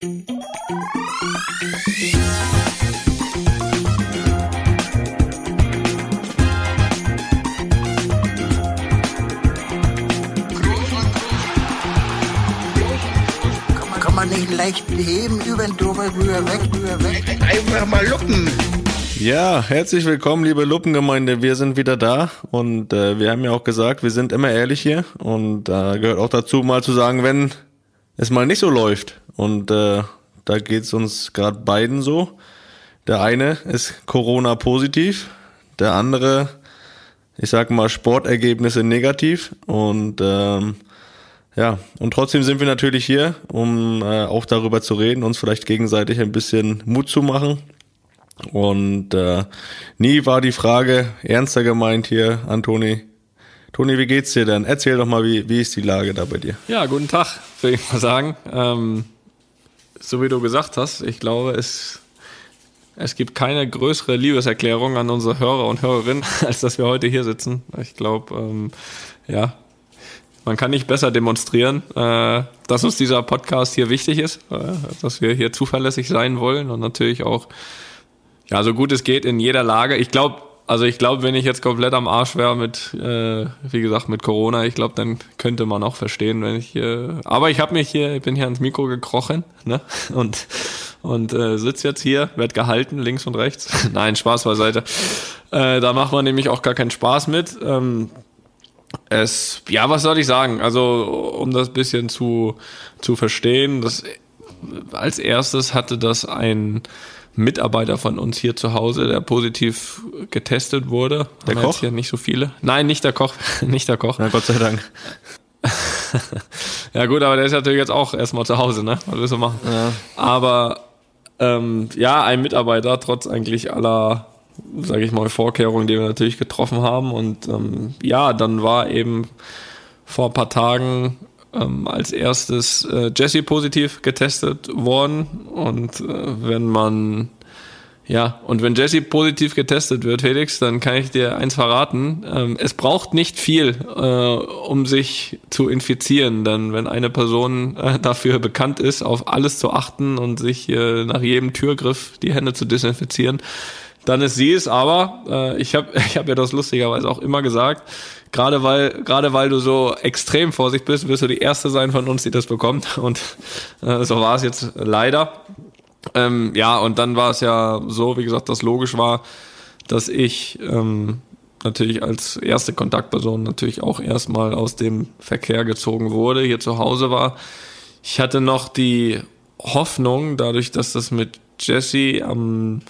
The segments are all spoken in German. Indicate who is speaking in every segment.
Speaker 1: Kann man nicht leicht heben, über den drüber, rüber, weg, rüber, weg.
Speaker 2: Einfach mal luppen.
Speaker 3: Ja, herzlich willkommen, liebe Luppengemeinde. Wir sind wieder da und äh, wir haben ja auch gesagt, wir sind immer ehrlich hier und da äh, gehört auch dazu, mal zu sagen, wenn es mal nicht so läuft. Und äh, da geht's uns gerade beiden so. Der eine ist Corona-positiv, der andere, ich sag mal, Sportergebnisse negativ und ähm, ja, und trotzdem sind wir natürlich hier, um äh, auch darüber zu reden, uns vielleicht gegenseitig ein bisschen Mut zu machen und äh, nie war die Frage ernster gemeint hier an Toni. Wie geht's dir denn? Erzähl doch mal, wie, wie ist die Lage da bei dir?
Speaker 4: Ja, guten Tag, würde ich mal sagen. Ähm, so wie du gesagt hast, ich glaube, es, es gibt keine größere Liebeserklärung an unsere Hörer und Hörerinnen, als dass wir heute hier sitzen. Ich glaube, ähm, ja, man kann nicht besser demonstrieren, äh, dass uns dieser Podcast hier wichtig ist, äh, dass wir hier zuverlässig sein wollen und natürlich auch ja, so gut es geht in jeder Lage. Ich glaube, also ich glaube, wenn ich jetzt komplett am Arsch wäre mit, äh, wie gesagt, mit Corona, ich glaube, dann könnte man auch verstehen, wenn ich äh, aber ich habe mich hier, ich bin hier ans Mikro gekrochen, ne? Und und äh, sitz jetzt hier, werd gehalten, links und rechts. Nein, Spaß beiseite. Äh, da macht man nämlich auch gar keinen Spaß mit. Ähm, es, ja, was soll ich sagen? Also, um das bisschen zu, zu verstehen, das, als erstes hatte das ein, Mitarbeiter von uns hier zu Hause, der positiv getestet wurde.
Speaker 3: Der Haben Koch?
Speaker 4: Hier nicht so viele. Nein, nicht der Koch, nicht der Koch.
Speaker 3: Na Gott sei Dank.
Speaker 4: ja gut, aber der ist natürlich jetzt auch erstmal zu Hause, ne? Was willst du machen? Ja. Aber ähm, ja, ein Mitarbeiter, trotz eigentlich aller, sage ich mal, Vorkehrungen, die wir natürlich getroffen haben. Und ähm, ja, dann war eben vor ein paar Tagen ähm, als erstes äh, Jesse positiv getestet worden. Und äh, wenn man, ja, und wenn Jesse positiv getestet wird, Felix, dann kann ich dir eins verraten. Ähm, es braucht nicht viel, äh, um sich zu infizieren. Denn wenn eine Person äh, dafür bekannt ist, auf alles zu achten und sich äh, nach jedem Türgriff die Hände zu desinfizieren, dann ist sie es. Aber äh, ich habe ich hab ja das lustigerweise auch immer gesagt gerade weil, gerade weil du so extrem vorsichtig bist, wirst du die erste sein von uns, die das bekommt. Und äh, so war es jetzt leider. Ähm, ja, und dann war es ja so, wie gesagt, dass logisch war, dass ich ähm, natürlich als erste Kontaktperson natürlich auch erstmal aus dem Verkehr gezogen wurde, hier zu Hause war. Ich hatte noch die Hoffnung, dadurch, dass das mit Jesse am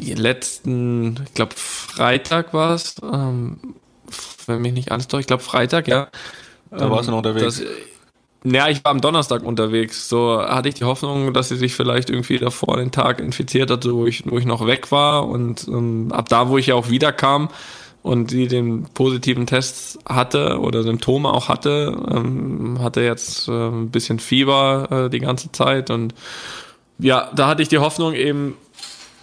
Speaker 4: letzten, ich glaube Freitag war es, ähm, wenn mich nicht alles durch, ich glaube Freitag, ja.
Speaker 3: Da warst du noch unterwegs.
Speaker 4: Das, ja, ich war am Donnerstag unterwegs. So hatte ich die Hoffnung, dass sie sich vielleicht irgendwie davor den Tag infiziert hat, wo ich, wo ich noch weg war. Und ähm, ab da, wo ich ja auch wiederkam und sie den positiven Test hatte oder Symptome auch hatte, ähm, hatte jetzt äh, ein bisschen Fieber äh, die ganze Zeit. Und ja, da hatte ich die Hoffnung eben,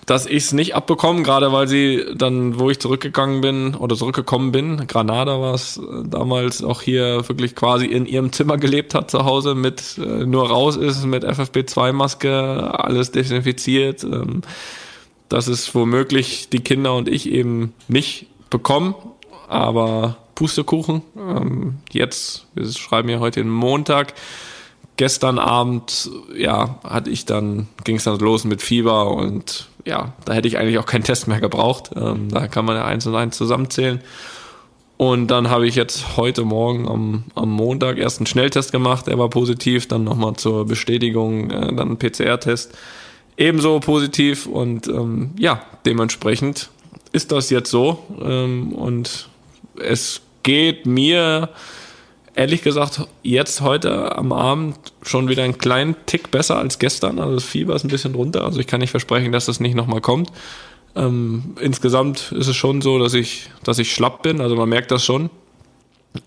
Speaker 4: dass ich es nicht abbekomme, gerade weil sie dann, wo ich zurückgegangen bin oder zurückgekommen bin, Granada war es äh, damals auch hier wirklich quasi in ihrem Zimmer gelebt hat zu Hause mit äh, nur raus ist mit FFP2-Maske, alles desinfiziert. Ähm, dass es womöglich die Kinder und ich eben nicht bekommen, aber Pustekuchen. Ähm, jetzt, wir schreiben ja heute den Montag gestern Abend, ja, hatte ich dann, ging es dann los mit Fieber und ja, da hätte ich eigentlich auch keinen Test mehr gebraucht. Ähm, da kann man ja eins und eins zusammenzählen. Und dann habe ich jetzt heute Morgen am, am Montag erst einen Schnelltest gemacht, der war positiv, dann nochmal zur Bestätigung, äh, dann einen PCR-Test ebenso positiv und ähm, ja, dementsprechend ist das jetzt so ähm, und es geht mir ehrlich gesagt jetzt heute am Abend schon wieder einen kleinen Tick besser als gestern. Also das Fieber ist ein bisschen runter. Also ich kann nicht versprechen, dass das nicht nochmal kommt. Ähm, insgesamt ist es schon so, dass ich, dass ich schlapp bin. Also man merkt das schon.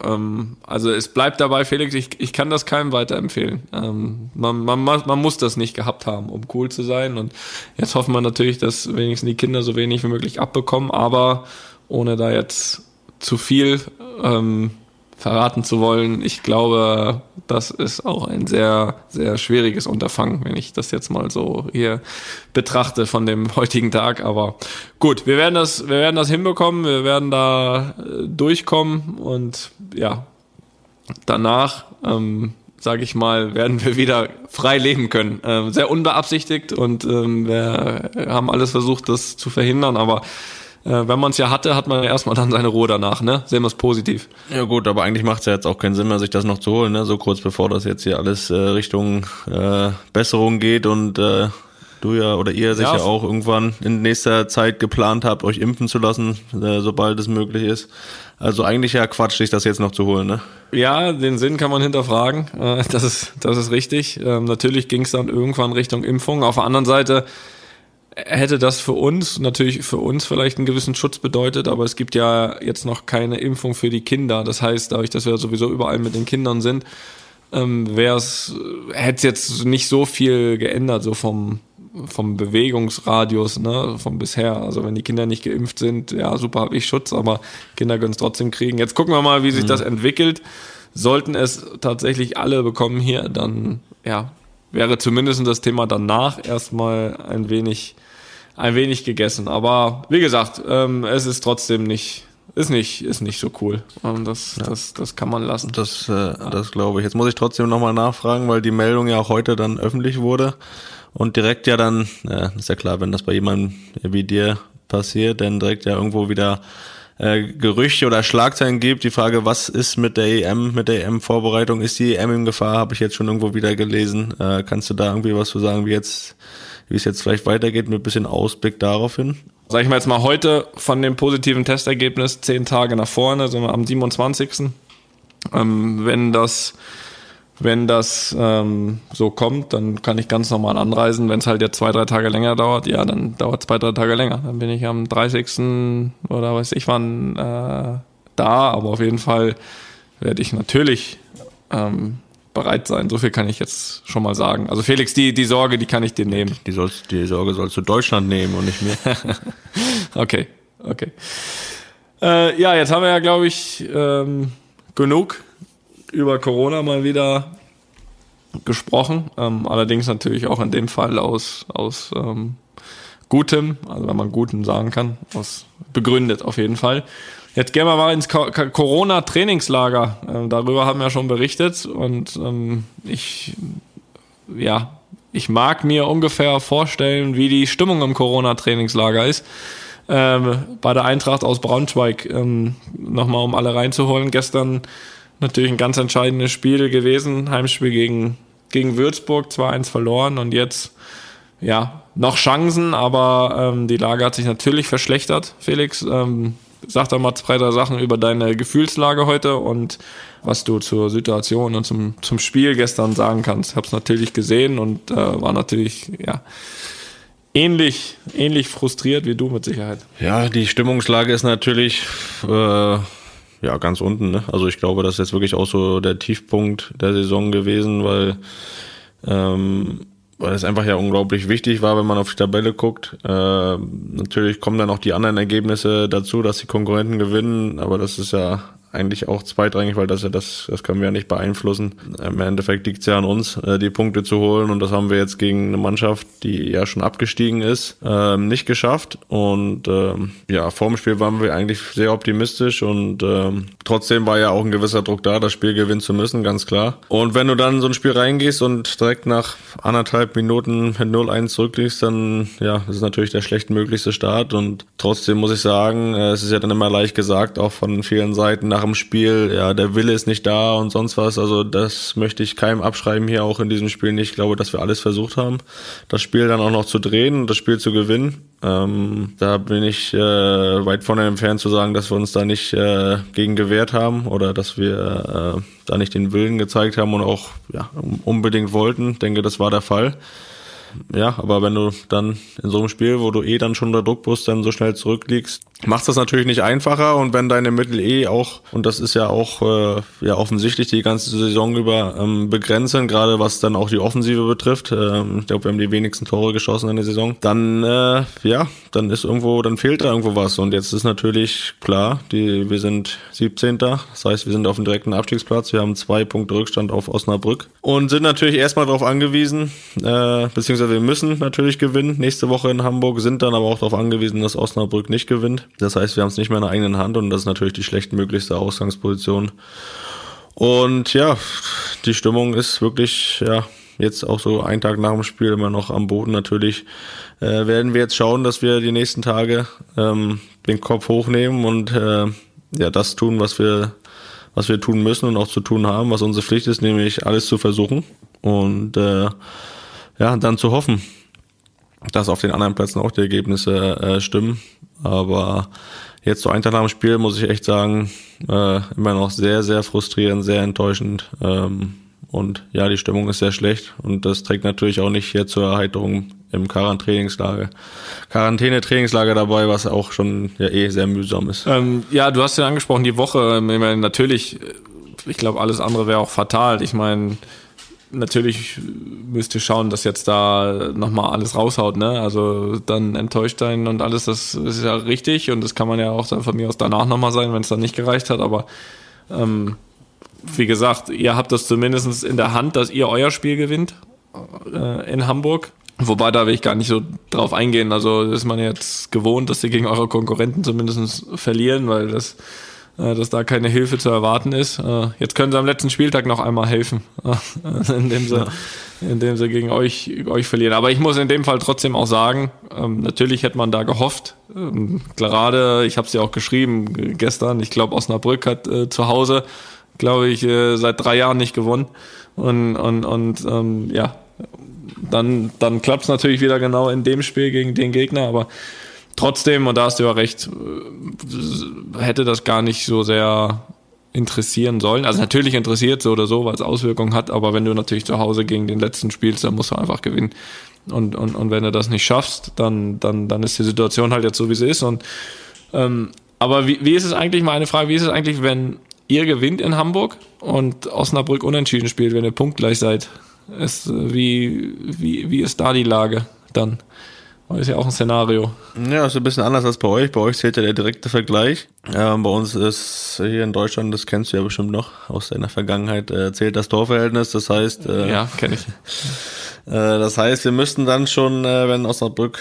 Speaker 4: Ähm, also es bleibt dabei, Felix, ich, ich kann das keinem weiterempfehlen. Ähm, man, man, man muss das nicht gehabt haben, um cool zu sein. Und jetzt hoffen wir natürlich, dass wenigstens die Kinder so wenig wie möglich abbekommen, aber ohne da jetzt zu viel ähm, verraten zu wollen. Ich glaube, das ist auch ein sehr, sehr schwieriges Unterfangen, wenn ich das jetzt mal so hier betrachte von dem heutigen Tag. Aber gut, wir werden das, wir werden das hinbekommen, wir werden da äh, durchkommen und ja, danach, ähm, sage ich mal, werden wir wieder frei leben können. Ähm, sehr unbeabsichtigt und ähm, wir haben alles versucht, das zu verhindern, aber wenn man es ja hatte, hat man ja erstmal dann seine Ruhe danach, ne? Sehen wir es positiv.
Speaker 3: Ja gut, aber eigentlich macht es ja jetzt auch keinen Sinn mehr, sich das noch zu holen, ne? So kurz bevor das jetzt hier alles äh, Richtung äh, Besserung geht und äh, du ja oder ihr sicher ja. auch irgendwann in nächster Zeit geplant habt, euch impfen zu lassen, äh, sobald es möglich ist. Also eigentlich ja Quatsch, sich das jetzt noch zu holen, ne?
Speaker 4: Ja, den Sinn kann man hinterfragen. Äh, das ist, das ist richtig. Ähm, natürlich ging es dann irgendwann Richtung Impfung. Auf der anderen Seite hätte das für uns, natürlich für uns vielleicht einen gewissen Schutz bedeutet, aber es gibt ja jetzt noch keine Impfung für die Kinder. Das heißt, dadurch, dass wir sowieso überall mit den Kindern sind, ähm, wäre es, hätte es jetzt nicht so viel geändert, so vom, vom Bewegungsradius, ne, vom bisher. Also wenn die Kinder nicht geimpft sind, ja, super, habe ich Schutz, aber Kinder können es trotzdem kriegen. Jetzt gucken wir mal, wie sich mhm. das entwickelt. Sollten es tatsächlich alle bekommen hier, dann, ja, wäre zumindest das Thema danach erstmal ein wenig, ein wenig gegessen. Aber wie gesagt, ähm, es ist trotzdem nicht, ist nicht, ist nicht so cool. Und das, ja. das, das kann man lassen.
Speaker 3: Das, äh, das glaube ich. Jetzt muss ich trotzdem nochmal nachfragen, weil die Meldung ja auch heute dann öffentlich wurde und direkt ja dann, ja, ist ja klar, wenn das bei jemandem wie dir passiert, dann direkt ja irgendwo wieder äh, Gerüchte oder Schlagzeilen gibt. Die Frage, was ist mit der EM, mit der EM-Vorbereitung? Ist die EM in Gefahr? Habe ich jetzt schon irgendwo wieder gelesen. Äh, kannst du da irgendwie was zu sagen, wie jetzt, wie es jetzt vielleicht weitergeht, mit ein bisschen Ausblick darauf hin?
Speaker 4: Sag ich mal jetzt mal heute von dem positiven Testergebnis zehn Tage nach vorne, sind wir am 27. Ähm, wenn das wenn das ähm, so kommt, dann kann ich ganz normal anreisen. Wenn es halt jetzt zwei, drei Tage länger dauert, ja, dann dauert es zwei, drei Tage länger. Dann bin ich am 30. oder weiß ich wann äh, da, aber auf jeden Fall werde ich natürlich ähm, bereit sein. So viel kann ich jetzt schon mal sagen. Also Felix, die, die Sorge, die kann ich dir nehmen.
Speaker 3: Die, sollst, die Sorge sollst du Deutschland nehmen und nicht mir.
Speaker 4: okay, okay. Äh, ja, jetzt haben wir ja, glaube ich, ähm, genug über Corona mal wieder gesprochen. Ähm, allerdings natürlich auch in dem Fall aus, aus ähm, Gutem, also wenn man Guten sagen kann, aus begründet auf jeden Fall. Jetzt gehen wir mal ins Corona-Trainingslager. Ähm, darüber haben wir schon berichtet und ähm, ich, ja, ich mag mir ungefähr vorstellen, wie die Stimmung im Corona-Trainingslager ist. Ähm, bei der Eintracht aus Braunschweig, ähm, nochmal um alle reinzuholen. Gestern natürlich ein ganz entscheidendes Spiel gewesen. Heimspiel gegen, gegen Würzburg, 2-1 verloren und jetzt, ja, noch Chancen, aber ähm, die Lage hat sich natürlich verschlechtert. Felix, ähm, sag doch mal zwei, drei Sachen über deine Gefühlslage heute und was du zur Situation und zum, zum Spiel gestern sagen kannst. Ich habe es natürlich gesehen und äh, war natürlich, ja, ähnlich, ähnlich frustriert wie du mit Sicherheit.
Speaker 3: Ja, die Stimmungslage ist natürlich äh, ja, ganz unten. Ne? Also ich glaube, das ist jetzt wirklich auch so der Tiefpunkt der Saison gewesen, weil, ähm, weil es einfach ja unglaublich wichtig war, wenn man auf die Tabelle guckt. Äh, natürlich kommen dann auch die anderen Ergebnisse dazu, dass die Konkurrenten gewinnen, aber das ist ja eigentlich auch zweitrangig, weil das ja das, das können wir ja nicht beeinflussen. Im Endeffekt liegt es ja an uns, äh, die Punkte zu holen und das haben wir jetzt gegen eine Mannschaft, die ja schon abgestiegen ist, ähm, nicht geschafft. Und ähm, ja, vor dem Spiel waren wir eigentlich sehr optimistisch und ähm, trotzdem war ja auch ein gewisser Druck da, das Spiel gewinnen zu müssen, ganz klar. Und wenn du dann so ein Spiel reingehst und direkt nach anderthalb Minuten mit 0-1 zurückliegst, dann ja, das ist natürlich der schlechtmöglichste Start und trotzdem muss ich sagen, äh, es ist ja dann immer leicht gesagt, auch von vielen Seiten nach nach dem Spiel, ja, der Wille ist nicht da und sonst was. Also das möchte ich keinem abschreiben hier auch in diesem Spiel nicht. Ich glaube, dass wir alles versucht haben, das Spiel dann auch noch zu drehen und das Spiel zu gewinnen. Ähm, da bin ich äh, weit von entfernt zu sagen, dass wir uns da nicht äh, gegen gewehrt haben oder dass wir äh, da nicht den Willen gezeigt haben und auch ja, unbedingt wollten. Ich denke, das war der Fall. Ja, aber wenn du dann in so einem Spiel, wo du eh dann schon unter Druck bist, dann so schnell zurückliegst, macht das natürlich nicht einfacher und wenn deine Mittel eh auch, und das ist ja auch äh, ja offensichtlich die ganze Saison über ähm, begrenzen, gerade was dann auch die Offensive betrifft, ähm, ich glaube, wir haben die wenigsten Tore geschossen in der Saison, dann äh, ja, dann ist irgendwo, dann fehlt da irgendwo was und jetzt ist natürlich klar, die, wir sind 17. Das heißt, wir sind auf dem direkten Abstiegsplatz, wir haben zwei Punkte Rückstand auf Osnabrück und sind natürlich erstmal darauf angewiesen, äh, beziehungsweise wir müssen natürlich gewinnen nächste Woche in Hamburg, sind dann aber auch darauf angewiesen, dass Osnabrück nicht gewinnt. Das heißt, wir haben es nicht mehr in der eigenen Hand und das ist natürlich die schlechtmöglichste Ausgangsposition. Und ja, die Stimmung ist wirklich, ja, jetzt auch so einen Tag nach dem Spiel immer noch am Boden. Natürlich äh, werden wir jetzt schauen, dass wir die nächsten Tage ähm, den Kopf hochnehmen und äh, ja das tun, was wir was wir tun müssen und auch zu tun haben, was unsere Pflicht ist, nämlich alles zu versuchen und äh, ja dann zu hoffen, dass auf den anderen Plätzen auch die Ergebnisse äh, stimmen. Aber jetzt so ein Tag nach dem Spiel muss ich echt sagen, äh, immer noch sehr, sehr frustrierend, sehr enttäuschend. Ähm, und ja, die Stimmung ist sehr schlecht und das trägt natürlich auch nicht hier zur Erheiterung im Quarantänetrainingslager. Quarantäne-Trainingslager dabei, was auch schon ja eh sehr mühsam ist.
Speaker 4: Ähm, ja, du hast ja angesprochen, die Woche. Ich meine, natürlich, ich glaube, alles andere wäre auch fatal. Ich meine, natürlich müsst ihr schauen, dass jetzt da nochmal alles raushaut, ne? Also dann enttäuscht sein und alles, das ist ja richtig und das kann man ja auch dann von mir aus danach nochmal sein, wenn es dann nicht gereicht hat, aber ähm, wie gesagt, ihr habt das zumindest in der Hand, dass ihr euer Spiel gewinnt äh, in Hamburg. Wobei, da will ich gar nicht so drauf eingehen. Also ist man jetzt gewohnt, dass sie gegen eure Konkurrenten zumindest verlieren, weil das dass da keine Hilfe zu erwarten ist. Äh, jetzt können sie am letzten Spieltag noch einmal helfen, äh, indem sie, indem sie gegen euch, euch verlieren. Aber ich muss in dem Fall trotzdem auch sagen, ähm, natürlich hätte man da gehofft. Ähm, gerade, ich habe es ja auch geschrieben gestern, ich glaube Osnabrück hat zu Hause, glaube ich, seit drei Jahren nicht gewonnen. Und, und, und ähm, ja, dann, dann klappt es natürlich wieder genau in dem Spiel gegen den Gegner, aber trotzdem, und da hast du ja recht, hätte das gar nicht so sehr interessieren sollen. Also natürlich interessiert so oder so, weil es Auswirkungen hat, aber wenn du natürlich zu Hause gegen den letzten spielst, dann musst du einfach gewinnen. Und, und, und wenn du das nicht schaffst, dann, dann, dann ist die Situation halt jetzt so, wie sie ist. Und, ähm, aber wie, wie ist es eigentlich, mal eine Frage, wie ist es eigentlich, wenn ihr gewinnt in Hamburg und Osnabrück unentschieden spielt, wenn ihr punktgleich seid? Ist, wie, wie, wie ist da die Lage dann? Ist ja auch ein Szenario.
Speaker 3: Ja, ist ein bisschen anders als bei euch. Bei euch zählt ja der direkte Vergleich. Ähm, bei uns ist hier in Deutschland, das kennst du ja bestimmt noch aus deiner Vergangenheit, äh, zählt das Torverhältnis. Das heißt,
Speaker 4: äh, ja, kenne ich.
Speaker 3: Äh, das heißt, wir müssten dann schon, äh, wenn Osnabrück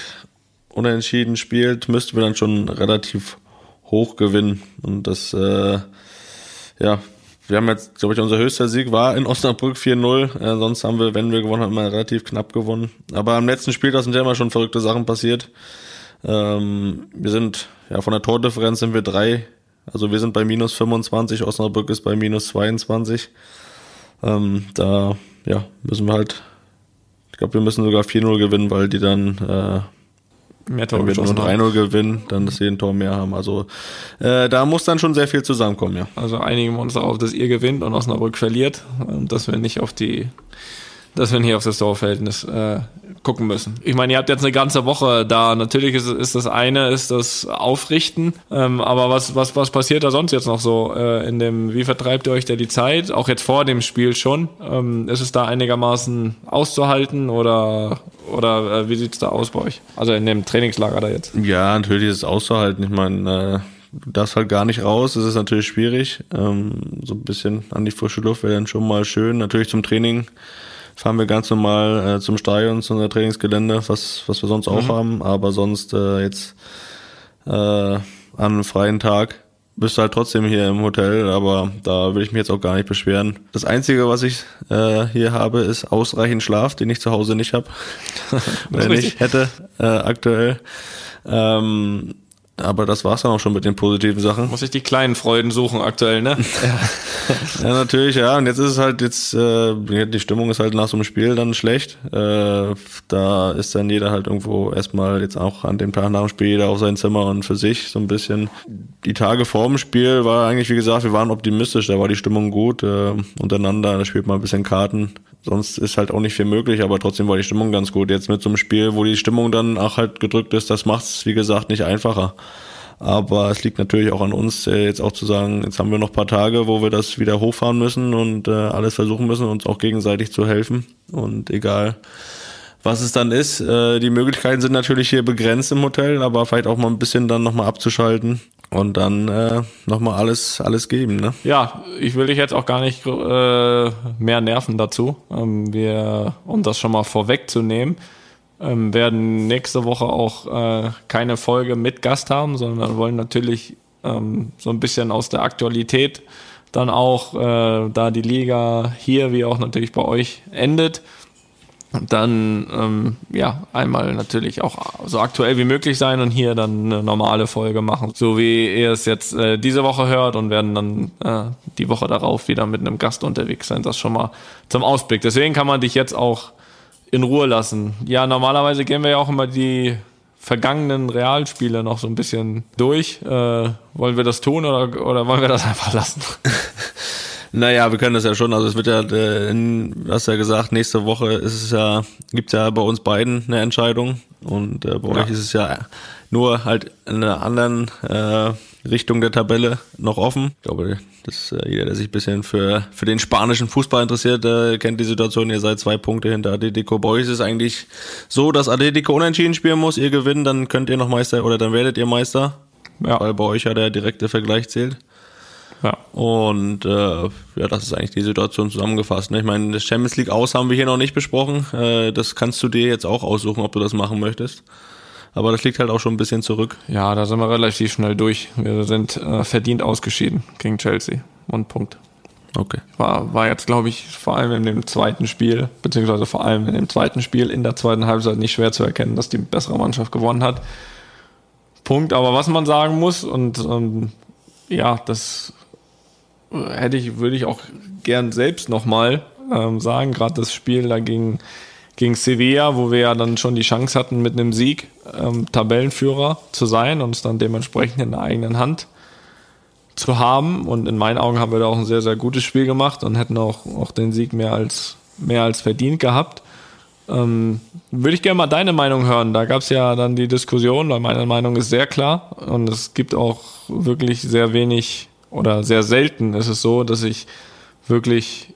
Speaker 3: unentschieden spielt, müssten wir dann schon relativ hoch gewinnen. Und das, äh, ja, wir haben jetzt, glaube ich, unser höchster Sieg war in Osnabrück 4-0. Äh, sonst haben wir, wenn wir gewonnen haben, immer relativ knapp gewonnen. Aber am letzten Spiel, da sind ja immer schon verrückte Sachen passiert. Ähm, wir sind, ja, von der Tordifferenz sind wir drei. Also wir sind bei minus 25, Osnabrück ist bei minus 22. Ähm, da, ja, müssen wir halt, ich glaube, wir müssen sogar 4-0 gewinnen, weil die dann, äh, mehr Tore Wenn wir nur 3-0 gewinnen, dann dass sie ein Tor mehr haben. Also äh, da muss dann schon sehr viel zusammenkommen, ja.
Speaker 4: Also einigen wir uns darauf, dass ihr gewinnt und Osnabrück verliert und dass wir nicht auf die, dass wir nicht auf das Torverhältnis äh, gucken müssen. Ich meine, ihr habt jetzt eine ganze Woche da. Natürlich ist, ist das eine, ist das Aufrichten. Ähm, aber was, was, was passiert da sonst jetzt noch so äh, in dem, wie vertreibt ihr euch da die Zeit? Auch jetzt vor dem Spiel schon. Ähm, ist es da einigermaßen auszuhalten oder, oder äh, wie sieht's da aus bei euch? Also in dem Trainingslager da jetzt.
Speaker 3: Ja, natürlich ist es auszuhalten. Ich meine, äh darfst halt gar nicht raus, das ist natürlich schwierig. Ähm, so ein bisschen an die frische Luft wäre dann schon mal schön. Natürlich zum Training fahren wir ganz normal äh, zum Stadion, zu unser Trainingsgelände, was, was wir sonst mhm. auch haben. Aber sonst äh, jetzt äh, an einem freien Tag bist du halt trotzdem hier im Hotel, aber da will ich mich jetzt auch gar nicht beschweren. Das Einzige, was ich äh, hier habe, ist ausreichend Schlaf, den ich zu Hause nicht habe. Oder nicht hätte äh, aktuell. Ähm, aber das war's dann auch schon mit den positiven Sachen.
Speaker 4: Muss ich die kleinen Freuden suchen aktuell, ne?
Speaker 3: ja. ja, natürlich, ja. Und jetzt ist es halt jetzt, äh, die Stimmung ist halt nach so einem Spiel dann schlecht. Äh, da ist dann jeder halt irgendwo erstmal jetzt auch an dem Tag nach dem Spiel jeder auf sein Zimmer und für sich so ein bisschen. Die Tage vor dem Spiel war eigentlich, wie gesagt, wir waren optimistisch, da war die Stimmung gut, äh, untereinander, da spielt man ein bisschen Karten. Sonst ist halt auch nicht viel möglich, aber trotzdem war die Stimmung ganz gut. Jetzt mit so einem Spiel, wo die Stimmung dann auch halt gedrückt ist, das macht's, wie gesagt, nicht einfacher. Aber es liegt natürlich auch an uns, äh, jetzt auch zu sagen, jetzt haben wir noch ein paar Tage, wo wir das wieder hochfahren müssen und äh, alles versuchen müssen, uns auch gegenseitig zu helfen. Und egal, was es dann ist, äh, die Möglichkeiten sind natürlich hier begrenzt im Hotel, aber vielleicht auch mal ein bisschen dann nochmal abzuschalten und dann äh, nochmal alles, alles geben. Ne?
Speaker 4: Ja, ich will dich jetzt auch gar nicht äh, mehr nerven dazu. Ähm, wir, um das schon mal vorwegzunehmen, ähm, werden nächste Woche auch äh, keine Folge mit Gast haben, sondern wollen natürlich ähm, so ein bisschen aus der Aktualität dann auch, äh, da die Liga hier wie auch natürlich bei euch endet, dann ähm, ja einmal natürlich auch so aktuell wie möglich sein und hier dann eine normale Folge machen, so wie ihr es jetzt äh, diese Woche hört und werden dann äh, die Woche darauf wieder mit einem Gast unterwegs sein. Das schon mal zum Ausblick. Deswegen kann man dich jetzt auch in Ruhe lassen. Ja, normalerweise gehen wir ja auch immer die vergangenen Realspiele noch so ein bisschen durch. Äh, wollen wir das tun oder, oder wollen wir das einfach lassen?
Speaker 3: Naja, wir können das ja schon. Also es wird ja, äh, du hast ja gesagt, nächste Woche ist es ja, gibt ja bei uns beiden eine Entscheidung und äh, bei ja. euch ist es ja nur halt in einer anderen äh, Richtung der Tabelle noch offen. Ich glaube, dass äh, jeder, der sich ein bisschen für, für den spanischen Fußball interessiert, äh, kennt die Situation. Ihr seid zwei Punkte hinter Atletico. Bei euch ist es eigentlich so, dass Atletico unentschieden spielen muss. Ihr gewinnt, dann könnt ihr noch Meister oder dann werdet ihr Meister. Ja. Weil bei euch ja der direkte Vergleich zählt. Ja. Und äh, ja, das ist eigentlich die Situation zusammengefasst. Ne? Ich meine, das Champions League aus haben wir hier noch nicht besprochen. Äh, das kannst du dir jetzt auch aussuchen, ob du das machen möchtest. Aber das liegt halt auch schon ein bisschen zurück.
Speaker 4: Ja, da sind wir relativ schnell durch. Wir sind äh, verdient ausgeschieden gegen Chelsea. Und Punkt.
Speaker 3: Okay.
Speaker 4: War, war jetzt, glaube ich, vor allem in dem zweiten Spiel, beziehungsweise vor allem in dem zweiten Spiel in der zweiten Halbzeit nicht schwer zu erkennen, dass die bessere Mannschaft gewonnen hat. Punkt. Aber was man sagen muss, und ähm, ja, das hätte ich, würde ich auch gern selbst nochmal ähm, sagen, gerade das Spiel da gegen, Sevilla, wo wir ja dann schon die Chance hatten, mit einem Sieg ähm, Tabellenführer zu sein und es dann dementsprechend in der eigenen Hand zu haben. Und in meinen Augen haben wir da auch ein sehr, sehr gutes Spiel gemacht und hätten auch, auch den Sieg mehr als, mehr als verdient gehabt. Ähm, würde ich gerne mal deine Meinung hören. Da gab es ja dann die Diskussion, weil meine Meinung ist sehr klar und es gibt auch wirklich sehr wenig oder sehr selten ist es so, dass ich wirklich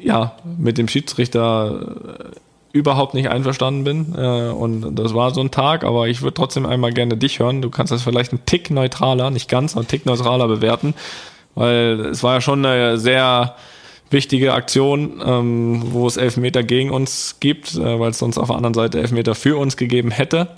Speaker 4: ja mit dem Schiedsrichter überhaupt nicht einverstanden bin. Äh, und das war so ein Tag, aber ich würde trotzdem einmal gerne dich hören. Du kannst das vielleicht einen Tick neutraler, nicht ganz, aber einen Tick neutraler bewerten, weil es war ja schon eine sehr wichtige Aktion, ähm, wo es Elfmeter gegen uns gibt, äh, weil es sonst auf der anderen Seite Elfmeter für uns gegeben hätte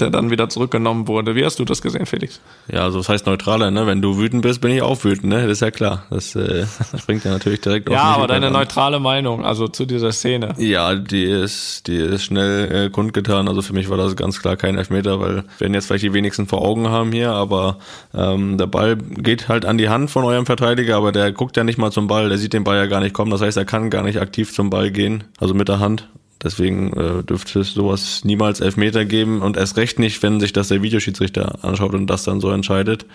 Speaker 4: der dann wieder zurückgenommen wurde. Wie hast du das gesehen, Felix?
Speaker 3: Ja, also das heißt neutraler, ne? Wenn du wütend bist, bin ich auch wütend, ne? Das ist ja klar. Das äh, springt ja natürlich direkt
Speaker 4: auf Ja, aber deine an. neutrale Meinung, also zu dieser Szene.
Speaker 3: Ja, die ist, die ist schnell äh, kundgetan. Also für mich war das ganz klar kein Elfmeter, weil wir werden jetzt vielleicht die wenigsten vor Augen haben hier, aber ähm, der Ball geht halt an die Hand von eurem Verteidiger, aber der guckt ja nicht mal zum Ball, der sieht den Ball ja gar nicht kommen. Das heißt, er kann gar nicht aktiv zum Ball gehen, also mit der Hand. Deswegen äh, dürfte es sowas niemals Elfmeter geben und erst recht nicht, wenn sich das der Videoschiedsrichter anschaut und das dann so entscheidet.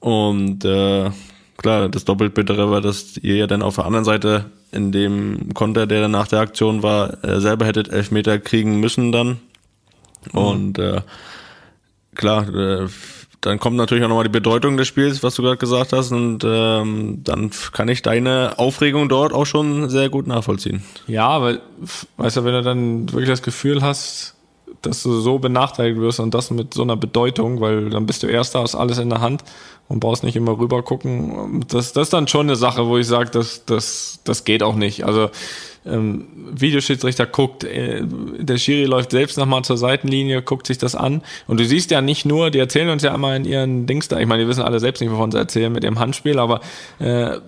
Speaker 3: Und äh, klar, das doppelt bittere war, dass ihr ja dann auf der anderen Seite in dem Konter, der dann nach der Aktion war, äh, selber hättet Elfmeter kriegen müssen dann. Mhm. Und äh, klar, äh, dann kommt natürlich auch nochmal die Bedeutung des Spiels, was du gerade gesagt hast, und ähm, dann kann ich deine Aufregung dort auch schon sehr gut nachvollziehen.
Speaker 4: Ja, weil, weißt du, wenn du dann wirklich das Gefühl hast, dass du so benachteiligt wirst und das mit so einer Bedeutung, weil dann bist du Erster, hast alles in der Hand und brauchst nicht immer rüber gucken. Das, das ist dann schon eine Sache, wo ich sage, das, das, das geht auch nicht. Also ähm, Videoschiedsrichter guckt, äh, der Schiri läuft selbst nochmal zur Seitenlinie, guckt sich das an. Und du siehst ja nicht nur, die erzählen uns ja immer in ihren Dings da, ich meine, die wissen alle selbst nicht, wovon sie erzählen mit dem Handspiel, aber äh,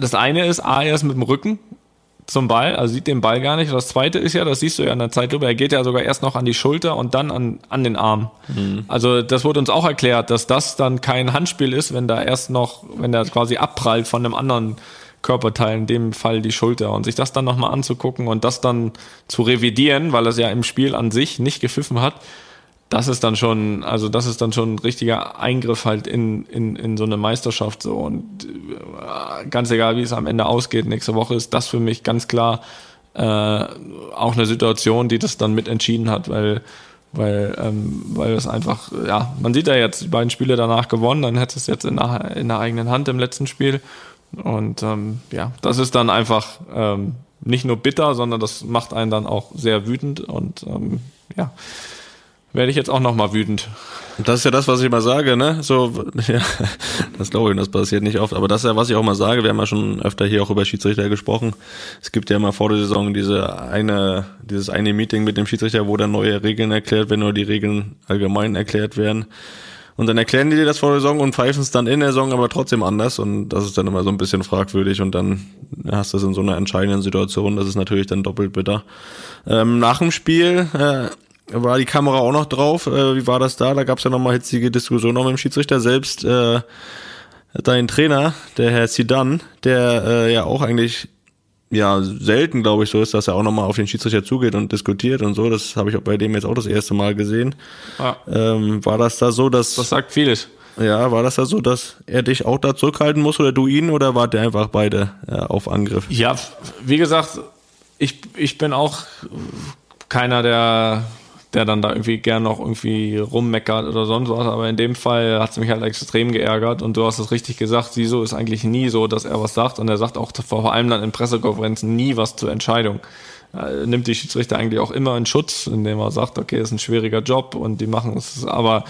Speaker 4: das eine ist, A, er ist mit dem Rücken zum Ball, also sieht den Ball gar nicht. Das zweite ist ja, das siehst du ja in der Zeitlupe, er geht ja sogar erst noch an die Schulter und dann an, an den Arm. Mhm. Also das wurde uns auch erklärt, dass das dann kein Handspiel ist, wenn da erst noch, wenn der quasi abprallt von einem anderen Körperteil, in dem Fall die Schulter. Und sich das dann nochmal anzugucken und das dann zu revidieren, weil es ja im Spiel an sich nicht gepfiffen hat, das ist dann schon, also das ist dann schon ein richtiger Eingriff halt in, in, in so eine Meisterschaft so. Und äh, ganz egal, wie es am Ende ausgeht, nächste Woche ist das für mich ganz klar äh, auch eine Situation, die das dann mit entschieden hat, weil weil, ähm, weil es einfach, ja, man sieht ja jetzt die beiden Spiele danach gewonnen, dann hätte es jetzt in der, in der eigenen Hand im letzten Spiel. Und ähm, ja, das ist dann einfach ähm, nicht nur bitter, sondern das macht einen dann auch sehr wütend und ähm, ja, werde ich jetzt auch nochmal wütend.
Speaker 3: Das ist ja das, was ich immer sage, ne? So, ja, das glaube ich, das passiert nicht oft. Aber das ist ja, was ich auch mal sage. Wir haben ja schon öfter hier auch über Schiedsrichter gesprochen. Es gibt ja immer vor der Saison diese eine, dieses eine Meeting mit dem Schiedsrichter, wo dann neue Regeln erklärt werden oder die Regeln allgemein erklärt werden. Und dann erklären die dir das vor der Saison und pfeifen es dann in der Saison aber trotzdem anders. Und das ist dann immer so ein bisschen fragwürdig. Und dann hast du es in so einer entscheidenden Situation. Das ist natürlich dann doppelt bitter. Ähm, nach dem Spiel äh, war die Kamera auch noch drauf. Äh, wie war das da? Da gab es ja nochmal hitzige Diskussion noch mit dem Schiedsrichter selbst. Äh, dein Trainer, der Herr Sidan, der äh, ja auch eigentlich ja selten, glaube ich, so ist, dass er auch nochmal auf den Schiedsrichter zugeht und diskutiert und so. Das habe ich auch bei dem jetzt auch das erste Mal gesehen. Ja. Ähm, war das da so, dass.
Speaker 4: Das sagt vieles.
Speaker 3: Ja, war das da so, dass er dich auch da zurückhalten muss oder du ihn oder wart ihr einfach beide äh, auf Angriff?
Speaker 4: Ja, wie gesagt, ich, ich bin auch keiner, der der dann da irgendwie gern noch irgendwie rummeckert oder sonst was. Aber in dem Fall hat es mich halt extrem geärgert und du hast es richtig gesagt, Siso ist eigentlich nie so, dass er was sagt und er sagt auch vor allem dann in Pressekonferenzen nie was zur Entscheidung. Er nimmt die Schiedsrichter eigentlich auch immer in Schutz, indem er sagt, okay, ist ein schwieriger Job und die machen es. Aber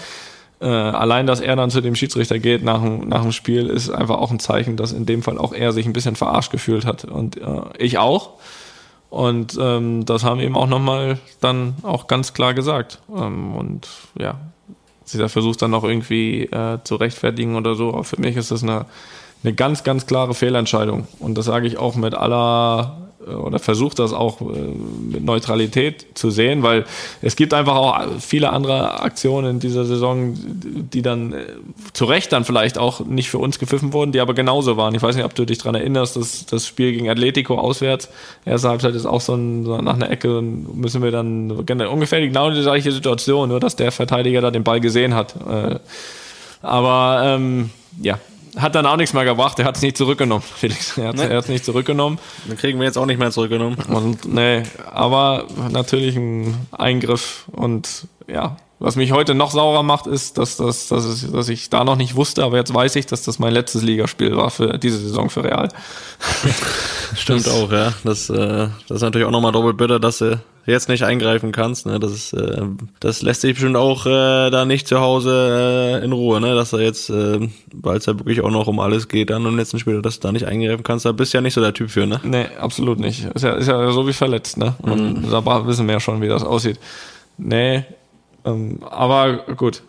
Speaker 4: äh, allein, dass er dann zu dem Schiedsrichter geht nach nach dem Spiel, ist einfach auch ein Zeichen, dass in dem Fall auch er sich ein bisschen verarscht gefühlt hat. Und äh, ich auch. Und ähm, das haben eben auch nochmal dann auch ganz klar gesagt. Ähm, und ja, sie da versucht dann noch irgendwie äh, zu rechtfertigen oder so. Aber für mich ist das eine, eine ganz, ganz klare Fehlentscheidung. Und das sage ich auch mit aller oder versucht das auch äh, mit Neutralität zu sehen, weil es gibt einfach auch viele andere Aktionen in dieser Saison, die dann äh, zu Recht dann vielleicht auch nicht für uns gepfiffen wurden, die aber genauso waren. Ich weiß nicht, ob du dich daran erinnerst, dass das Spiel gegen Atletico auswärts, erste Halbzeit ist auch so, ein, so nach einer Ecke, müssen wir dann ungefähr genau die gleiche Situation, nur dass der Verteidiger da den Ball gesehen hat. Äh, aber ähm, ja, hat dann auch nichts mehr gebracht. Er hat es nicht zurückgenommen, Felix. Er hat es nee. nicht zurückgenommen.
Speaker 3: Dann kriegen wir jetzt auch nicht mehr zurückgenommen.
Speaker 4: Und nee, aber natürlich ein Eingriff und ja, was mich heute noch saurer macht, ist, dass, dass, dass, es, dass ich da noch nicht wusste, aber jetzt weiß ich, dass das mein letztes Ligaspiel war für diese Saison für Real.
Speaker 3: Stimmt das, auch, ja. Das, äh, das ist natürlich auch nochmal doppelt bitter, dass du jetzt nicht eingreifen kannst. Ne? Das, ist, äh, das lässt sich bestimmt auch äh, da nicht zu Hause äh, in Ruhe, ne? dass du jetzt, äh, weil es ja wirklich auch noch um alles geht, dann im letzten Spiel, dass du da nicht eingreifen kannst. Da bist du ja nicht so der Typ für, ne?
Speaker 4: Nee, absolut nicht. Ist ja, ist ja so wie verletzt, ne? Und mhm. da wissen wir ja schon, wie das aussieht. Nee, ähm, aber gut,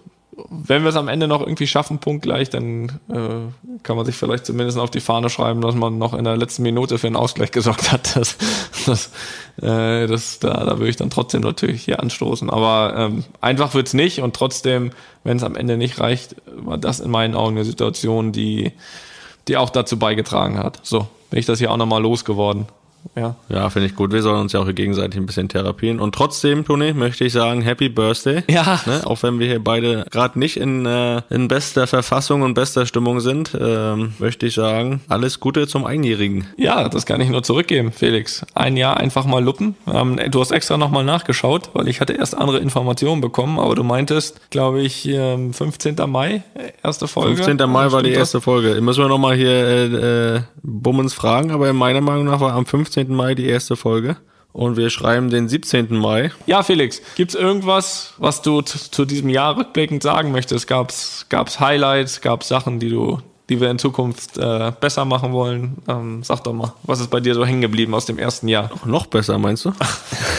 Speaker 4: wenn wir es am Ende noch irgendwie schaffen, punktgleich, dann äh, kann man sich vielleicht zumindest auf die Fahne schreiben, dass man noch in der letzten Minute für einen Ausgleich gesorgt hat. Das, das, äh, das, da, da würde ich dann trotzdem natürlich hier anstoßen. Aber ähm, einfach wird's nicht und trotzdem, wenn es am Ende nicht reicht, war das in meinen Augen eine Situation, die, die auch dazu beigetragen hat. So, bin ich das hier auch nochmal losgeworden.
Speaker 3: Ja, ja finde ich gut. Wir sollen uns ja auch gegenseitig ein bisschen therapieren. Und trotzdem, Toni, möchte ich sagen, Happy Birthday.
Speaker 4: Ja.
Speaker 3: Ne? Auch wenn wir hier beide gerade nicht in, äh, in bester Verfassung und bester Stimmung sind, ähm, möchte ich sagen, alles Gute zum Einjährigen.
Speaker 4: Ja, das kann ich nur zurückgeben, Felix. Ein Jahr einfach mal luppen. Ähm, du hast extra nochmal nachgeschaut, weil ich hatte erst andere Informationen bekommen, aber du meintest, glaube ich, 15. Mai, erste Folge.
Speaker 3: 15. Mai war die erste Folge. Müssen wir nochmal hier äh, äh, Bummens fragen, aber meiner Meinung nach war am 15. 15. Mai die erste Folge. Und wir schreiben den 17. Mai.
Speaker 4: Ja, Felix, gibt's irgendwas, was du zu diesem Jahr rückblickend sagen möchtest? Gab's, gab's Highlights, gab's Sachen, die du die wir in Zukunft äh, besser machen wollen. Ähm, sag doch mal, was ist bei dir so hängen geblieben aus dem ersten Jahr?
Speaker 3: Noch besser, meinst du?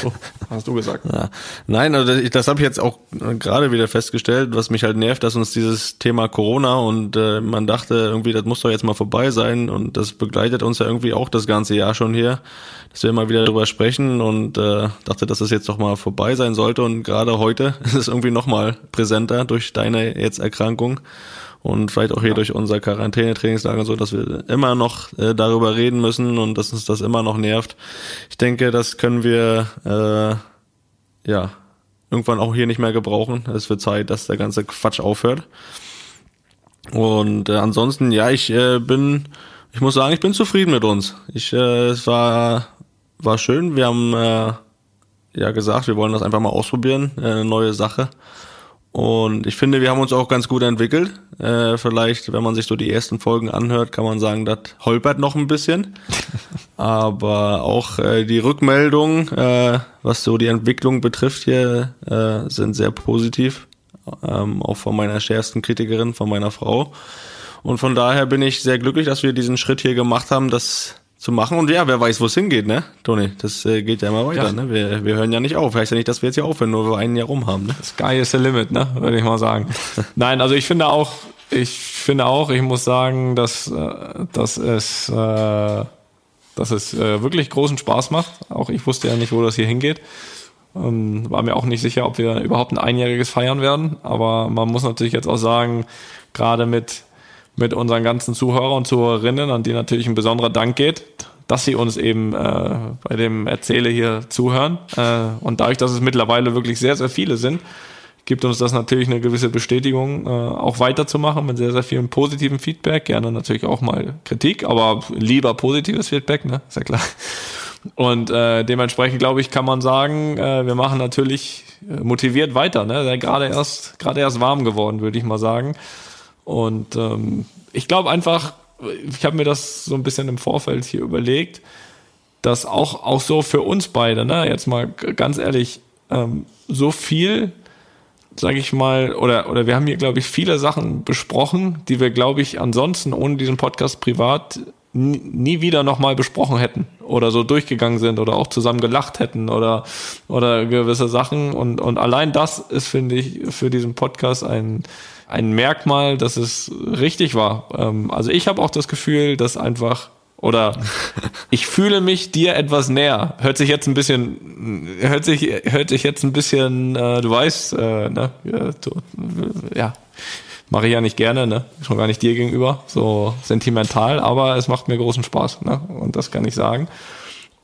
Speaker 4: so, hast du gesagt.
Speaker 3: Ja. Nein, also das, das habe ich jetzt auch gerade wieder festgestellt, was mich halt nervt, dass uns dieses Thema Corona und äh, man dachte irgendwie, das muss doch jetzt mal vorbei sein und das begleitet uns ja irgendwie auch das ganze Jahr schon hier, dass wir mal wieder darüber sprechen und äh, dachte, dass das jetzt doch mal vorbei sein sollte und gerade heute ist es irgendwie noch mal präsenter durch deine jetzt Erkrankung und vielleicht auch hier ja. durch unser Quarantäne-Trainingslager so, dass wir immer noch äh, darüber reden müssen und dass uns das immer noch nervt. Ich denke, das können wir äh, ja irgendwann auch hier nicht mehr gebrauchen. Es wird Zeit, dass der ganze Quatsch aufhört. Und äh, ansonsten, ja, ich äh, bin, ich muss sagen, ich bin zufrieden mit uns. Ich, äh, es war war schön. Wir haben äh, ja gesagt, wir wollen das einfach mal ausprobieren, äh, eine neue Sache. Und ich finde, wir haben uns auch ganz gut entwickelt. Äh, vielleicht, wenn man sich so die ersten Folgen anhört, kann man sagen, das holpert noch ein bisschen. Aber auch äh, die Rückmeldungen, äh, was so die Entwicklung betrifft hier, äh, sind sehr positiv. Ähm, auch von meiner schärfsten Kritikerin, von meiner Frau. Und von daher bin ich sehr glücklich, dass wir diesen Schritt hier gemacht haben, das zu machen. Und ja, wer weiß, wo es hingeht, ne, Toni? Das äh, geht ja immer weiter, ja. ne? Wir, wir hören ja nicht auf. Heißt ja nicht, dass wir jetzt hier aufhören, nur wir ein Jahr rum haben, ne?
Speaker 4: Sky is the limit, ne? Würde ich mal sagen. Nein, also ich finde auch, ich finde auch, ich muss sagen, dass, äh, dass es, äh, dass es äh, wirklich großen Spaß macht. Auch ich wusste ja nicht, wo das hier hingeht. Ähm, war mir auch nicht sicher, ob wir überhaupt ein einjähriges feiern werden. Aber man muss natürlich jetzt auch sagen, gerade mit mit unseren ganzen Zuhörern und Zuhörerinnen, an die natürlich ein besonderer Dank geht, dass sie uns eben äh, bei dem Erzähle hier zuhören. Äh, und dadurch, dass es mittlerweile wirklich sehr, sehr viele sind, gibt uns das natürlich eine gewisse Bestätigung, äh, auch weiterzumachen mit sehr, sehr vielen positiven Feedback. Gerne natürlich auch mal Kritik, aber lieber positives Feedback, ne? Ist ja klar. Und äh, dementsprechend, glaube ich, kann man sagen, äh, wir machen natürlich motiviert weiter. Ne? Gerade erst, gerade erst warm geworden, würde ich mal sagen. Und ähm, ich glaube einfach, ich habe mir das so ein bisschen im Vorfeld hier überlegt, dass auch, auch so für uns beide, ne, jetzt mal ganz ehrlich, ähm, so viel, sage ich mal, oder, oder wir haben hier, glaube ich, viele Sachen besprochen, die wir, glaube ich, ansonsten ohne diesen Podcast privat nie wieder nochmal besprochen hätten oder so durchgegangen sind oder auch zusammen gelacht hätten oder, oder gewisse Sachen. Und, und allein das ist, finde ich, für diesen Podcast ein, ein Merkmal, dass es richtig war. Ähm, also ich habe auch das Gefühl, dass einfach oder ich fühle mich dir etwas näher. Hört sich jetzt ein bisschen, hört sich, hört sich jetzt ein bisschen, äh, du weißt, äh, ne, ja, du, ja mache ich ja nicht gerne, ne, schon gar nicht dir gegenüber, so sentimental, aber es macht mir großen Spaß, ne, und das kann ich sagen.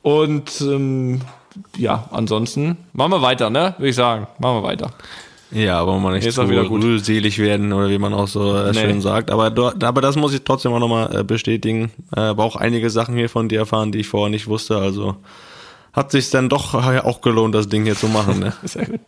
Speaker 4: Und ähm, ja, ansonsten machen wir weiter, ne, würde ich sagen, machen wir weiter.
Speaker 3: Ja, aber man nicht Jetzt zu rührselig werden oder wie man auch so äh, nee. schön sagt. Aber, aber das muss ich trotzdem auch nochmal äh, bestätigen. Äh, aber auch einige Sachen hier von dir erfahren, die ich vorher nicht wusste. Also hat sich dann doch auch gelohnt, das Ding hier zu machen. Ne?
Speaker 4: Sehr gut.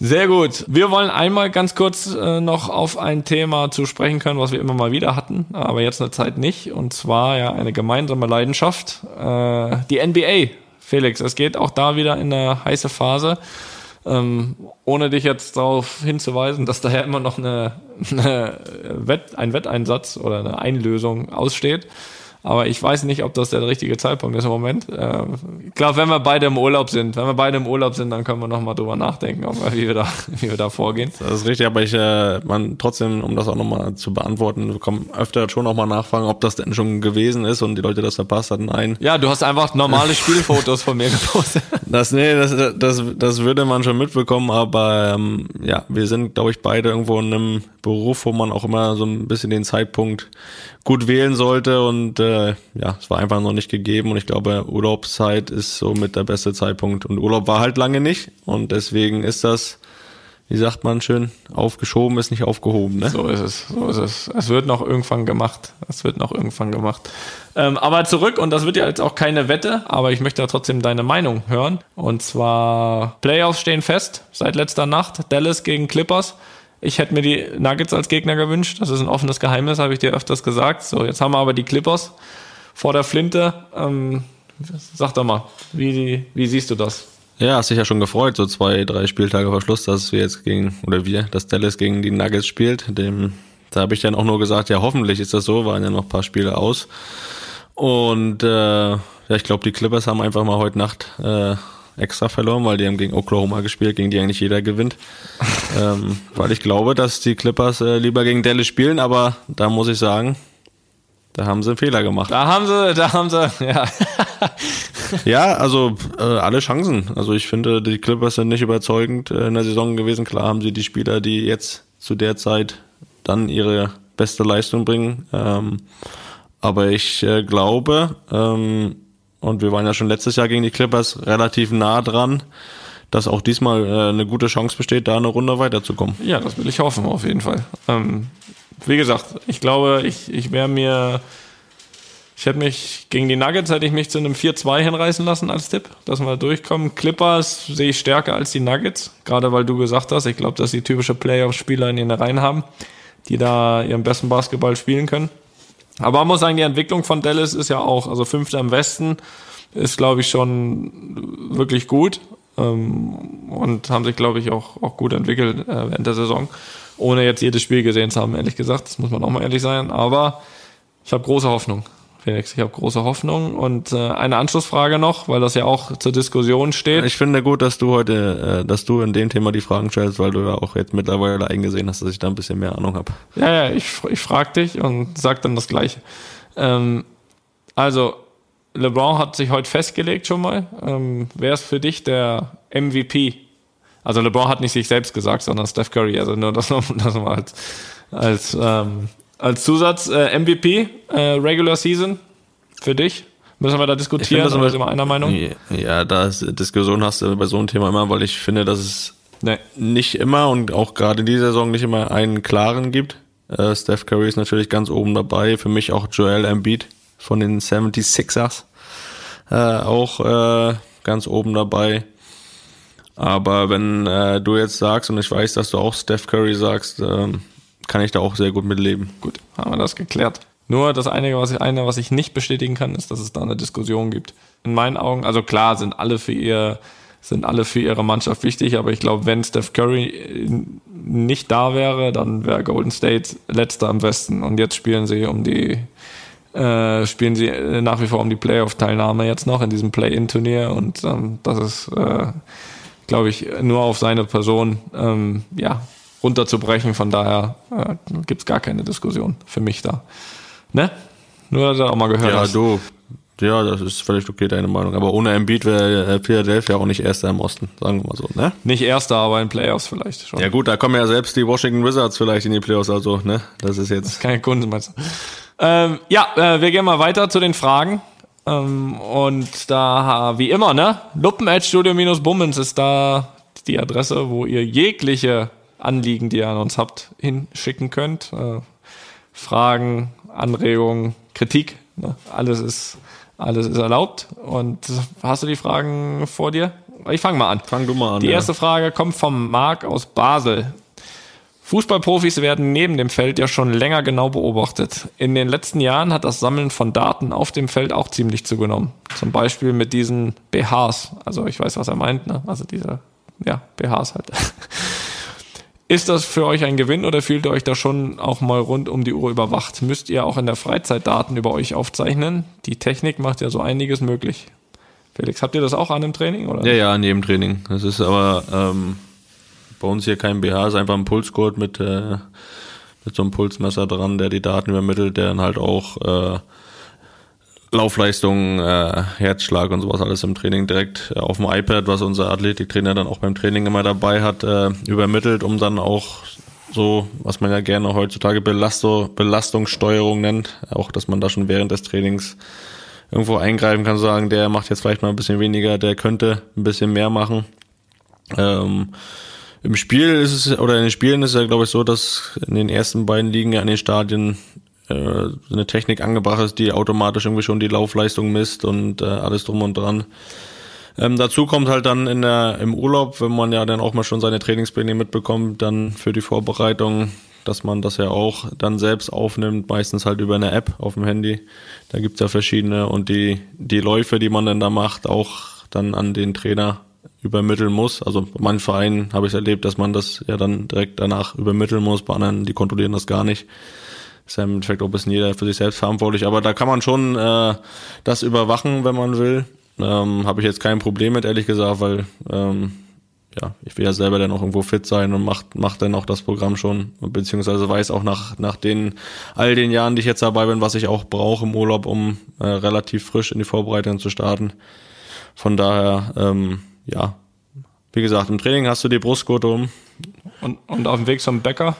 Speaker 4: Sehr gut. Wir wollen einmal ganz kurz äh, noch auf ein Thema zu sprechen können, was wir immer mal wieder hatten, aber jetzt eine Zeit nicht. Und zwar ja eine gemeinsame Leidenschaft, äh, die NBA. Felix, es geht auch da wieder in eine heiße Phase. Ähm, ohne dich jetzt darauf hinzuweisen, dass daher immer noch eine, eine Wett, ein Wetteinsatz oder eine Einlösung aussteht. Aber ich weiß nicht, ob das der richtige Zeitpunkt ist im Moment. Äh, ich glaube, wenn wir beide im Urlaub sind, wenn wir beide im Urlaub sind, dann können wir nochmal drüber nachdenken, ob wir, wie, wir da, wie wir da vorgehen.
Speaker 3: Das ist richtig, aber ich, äh, man trotzdem, um das auch nochmal zu beantworten, kommen öfter schon nochmal nachfragen, ob das denn schon gewesen ist und die Leute das verpasst hatten. Nein.
Speaker 4: Ja, du hast einfach normale Spielfotos von mir gepostet.
Speaker 3: Das, nee, das, das, das würde man schon mitbekommen, aber ähm, ja, wir sind, glaube ich, beide irgendwo in einem Beruf, wo man auch immer so ein bisschen den Zeitpunkt gut wählen sollte und äh, ja, es war einfach noch nicht gegeben und ich glaube, Urlaubszeit ist so mit der beste Zeitpunkt und Urlaub war halt lange nicht und deswegen ist das, wie sagt man schön, aufgeschoben ist nicht aufgehoben, ne?
Speaker 4: So ist es, so ist es. Es wird noch irgendwann gemacht, es wird noch irgendwann gemacht. Ähm, aber zurück und das wird ja jetzt auch keine Wette, aber ich möchte ja trotzdem deine Meinung hören und zwar Playoffs stehen fest seit letzter Nacht, Dallas gegen Clippers. Ich hätte mir die Nuggets als Gegner gewünscht. Das ist ein offenes Geheimnis, habe ich dir öfters gesagt. So, jetzt haben wir aber die Clippers vor der Flinte. Ähm, sag doch mal, wie, wie siehst du das?
Speaker 3: Ja, hast dich ja schon gefreut, so zwei, drei Spieltage vor Schluss, dass wir jetzt gegen, oder wir, dass Dallas gegen die Nuggets spielt. Dem, da habe ich dann auch nur gesagt, ja, hoffentlich ist das so, waren ja noch ein paar Spiele aus. Und äh, ja, ich glaube, die Clippers haben einfach mal heute Nacht äh, extra verloren, weil die haben gegen Oklahoma gespielt, gegen die eigentlich jeder gewinnt. ähm, weil ich glaube, dass die Clippers äh, lieber gegen Dallas spielen, aber da muss ich sagen, da haben sie einen Fehler gemacht.
Speaker 4: Da haben sie, da haben sie, ja.
Speaker 3: ja, also äh, alle Chancen. Also ich finde, die Clippers sind nicht überzeugend äh, in der Saison gewesen. Klar haben sie die Spieler, die jetzt zu der Zeit dann ihre beste Leistung bringen. Ähm, aber ich äh, glaube, ähm, und wir waren ja schon letztes Jahr gegen die Clippers relativ nah dran, dass auch diesmal äh, eine gute Chance besteht, da eine Runde weiterzukommen.
Speaker 4: Ja, das will ich hoffen, auf jeden Fall. Ähm, wie gesagt, ich glaube, ich, ich wäre mir Ich hätte mich gegen die Nuggets hätte ich mich zu einem 4-2 hinreißen lassen als Tipp, dass wir durchkommen. Clippers sehe ich stärker als die Nuggets, gerade weil du gesagt hast, ich glaube, dass die typische Playoff-Spieler in ihren Reihen haben, die da ihren besten Basketball spielen können. Aber man muss sagen, die Entwicklung von Dallas ist ja auch, also Fünfter im Westen ist, glaube ich, schon wirklich gut ähm, und haben sich, glaube ich, auch, auch gut entwickelt äh, während der Saison, ohne jetzt jedes Spiel gesehen zu haben, ehrlich gesagt. Das muss man auch mal ehrlich sein. Aber ich habe große Hoffnung. Felix, ich habe große Hoffnung. Und äh, eine Anschlussfrage noch, weil das ja auch zur Diskussion steht.
Speaker 3: Ich finde gut, dass du heute, äh, dass du in dem Thema die Fragen stellst, weil du ja auch jetzt mittlerweile eingesehen hast, dass ich da ein bisschen mehr Ahnung habe.
Speaker 4: Ja, ja, ich, ich frage dich und sag dann das Gleiche. Ähm, also, LeBron hat sich heute festgelegt schon mal. Ähm, wer ist für dich der MVP? Also LeBron hat nicht sich selbst gesagt, sondern Steph Curry. Also nur das, das mal als, als ähm, als Zusatz äh, MVP, äh, Regular Season für dich? Müssen wir da diskutieren?
Speaker 3: Oder sind wir einer Meinung? Ja, da ist Diskussion hast du bei so einem Thema immer, weil ich finde, dass es nee. nicht immer und auch gerade in dieser Saison nicht immer einen klaren gibt. Äh, Steph Curry ist natürlich ganz oben dabei. Für mich auch Joel Embiid von den 76ers äh, auch äh, ganz oben dabei. Aber wenn äh, du jetzt sagst, und ich weiß, dass du auch Steph Curry sagst, ähm, kann ich da auch sehr gut mitleben.
Speaker 4: Gut, haben wir das geklärt. Nur das Einige, was ich, eine, was ich nicht bestätigen kann, ist, dass es da eine Diskussion gibt. In meinen Augen, also klar, sind alle für ihr, sind alle für ihre Mannschaft wichtig, aber ich glaube, wenn Steph Curry nicht da wäre, dann wäre Golden State letzter am Westen. Und jetzt spielen sie um die, äh, spielen sie nach wie vor um die Playoff-Teilnahme jetzt noch in diesem Play-In-Turnier und ähm, das ist, äh, glaube ich, nur auf seine Person, ähm, ja, runterzubrechen. Von daher äh, gibt es gar keine Diskussion für mich da. Ne? Nur, dass du auch mal gehört
Speaker 3: ja,
Speaker 4: hast.
Speaker 3: Ja, du. Ja, das ist völlig okay, deine Meinung. Aber ohne Embiid wäre äh, Philadelphia auch nicht Erster im Osten, sagen wir mal so, ne?
Speaker 4: Nicht Erster, aber in Playoffs vielleicht schon.
Speaker 3: Ja gut, da kommen ja selbst die Washington Wizards vielleicht in die Playoffs, also, ne? Das ist jetzt... Das ist
Speaker 4: keine Kunst, meinst du? Ähm, ja, äh, wir gehen mal weiter zu den Fragen. Ähm, und da, wie immer, ne? Luppen-Studio-Bummens ist da die Adresse, wo ihr jegliche Anliegen, die ihr an uns habt, hinschicken könnt. Äh, Fragen, Anregungen, Kritik, ne? alles ist alles ist erlaubt. Und hast du die Fragen vor dir? Ich fange mal an.
Speaker 3: Fang du mal an.
Speaker 4: Die erste ja. Frage kommt vom Marc aus Basel. Fußballprofis werden neben dem Feld ja schon länger genau beobachtet. In den letzten Jahren hat das Sammeln von Daten auf dem Feld auch ziemlich zugenommen. Zum Beispiel mit diesen BHs. Also ich weiß, was er meint, ne? Also diese, ja, BHs halt. Ist das für euch ein Gewinn oder fühlt ihr euch da schon auch mal rund um die Uhr überwacht? Müsst ihr auch in der Freizeit Daten über euch aufzeichnen? Die Technik macht ja so einiges möglich. Felix, habt ihr das auch an dem Training? Oder?
Speaker 3: Ja, ja, an jedem Training. Das ist aber ähm, bei uns hier kein BH, ist einfach ein Pulsgurt mit, äh, mit so einem Pulsmesser dran, der die Daten übermittelt, der dann halt auch äh, Laufleistung, äh, Herzschlag und sowas alles im Training direkt äh, auf dem iPad, was unser Athletiktrainer dann auch beim Training immer dabei hat, äh, übermittelt, um dann auch so, was man ja gerne heutzutage Belastung, Belastungssteuerung nennt, auch dass man da schon während des Trainings irgendwo eingreifen kann, sagen, der macht jetzt vielleicht mal ein bisschen weniger, der könnte ein bisschen mehr machen. Ähm, Im Spiel ist es, oder in den Spielen ist es ja, glaube ich, so, dass in den ersten beiden Ligen ja in den Stadien eine Technik angebracht ist, die automatisch irgendwie schon die Laufleistung misst und äh, alles drum und dran. Ähm, dazu kommt halt dann in der, im Urlaub, wenn man ja dann auch mal schon seine Trainingspläne mitbekommt, dann für die Vorbereitung, dass man das ja auch dann selbst aufnimmt, meistens halt über eine App auf dem Handy. Da gibt's ja verschiedene und die, die Läufe, die man dann da macht, auch dann an den Trainer übermitteln muss. Also bei manchen Vereinen habe ich erlebt, dass man das ja dann direkt danach übermitteln muss, bei anderen, die kontrollieren das gar nicht. Ist ja im Endeffekt auch ein bisschen jeder für sich selbst verantwortlich. Aber da kann man schon äh, das überwachen, wenn man will. Ähm, Habe ich jetzt kein Problem mit, ehrlich gesagt, weil ähm, ja, ich will ja selber dann auch irgendwo fit sein und macht, macht dann auch das Programm schon, beziehungsweise weiß auch nach, nach den, all den Jahren, die ich jetzt dabei bin, was ich auch brauche im Urlaub, um äh, relativ frisch in die Vorbereitung zu starten. Von daher, ähm, ja, wie gesagt, im Training hast du die Brustgurte um.
Speaker 4: Und, und auf dem Weg zum Bäcker?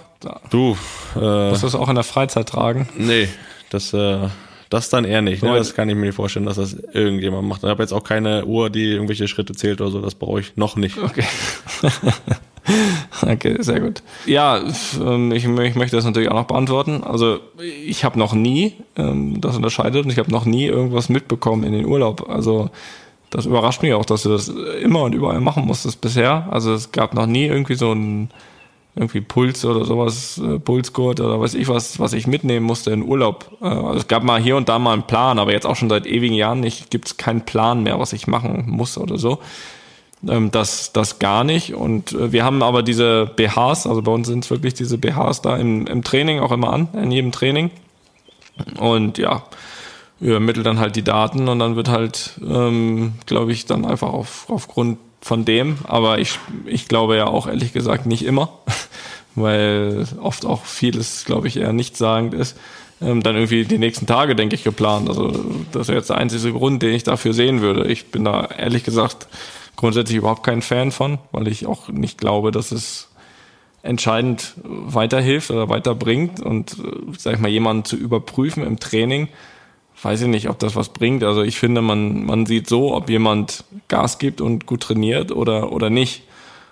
Speaker 3: Du.
Speaker 4: Äh, Musst du das auch in der Freizeit tragen?
Speaker 3: Nee, das, äh, das dann eher nicht. Ne? Das kann ich mir nicht vorstellen, dass das irgendjemand macht. Ich habe jetzt auch keine Uhr, die irgendwelche Schritte zählt oder so. Das brauche ich noch nicht.
Speaker 4: Okay. okay, sehr gut. Ja, ähm, ich, ich, möchte das natürlich auch noch beantworten. Also ich habe noch nie, ähm, das unterscheidet, und ich habe noch nie irgendwas mitbekommen in den Urlaub. Also das überrascht mich auch, dass du das immer und überall machen musstest bisher. Also es gab noch nie irgendwie so ein irgendwie Puls oder sowas, äh, Pulsgurt oder weiß ich was, was ich mitnehmen musste in Urlaub. Äh, also es gab mal hier und da mal einen Plan, aber jetzt auch schon seit ewigen Jahren nicht, gibt es keinen Plan mehr, was ich machen muss oder so. Ähm, das, das gar nicht. Und äh, wir haben aber diese BHs, also bei uns sind es wirklich diese BHs da im, im Training auch immer an, in jedem Training. Und ja, übermittelt dann halt die Daten und dann wird halt, ähm, glaube ich, dann einfach auf, aufgrund von dem. Aber ich, ich glaube ja auch ehrlich gesagt nicht immer, weil oft auch vieles, glaube ich, eher nichtssagend ist. Ähm, dann irgendwie die nächsten Tage, denke ich, geplant. Also das wäre jetzt der einzige Grund, den ich dafür sehen würde. Ich bin da ehrlich gesagt grundsätzlich überhaupt kein Fan von, weil ich auch nicht glaube, dass es entscheidend weiterhilft oder weiterbringt und, äh, sag ich mal, jemanden zu überprüfen im Training, weiß ich nicht, ob das was bringt. Also ich finde, man, man sieht so, ob jemand Gas gibt und gut trainiert oder, oder nicht.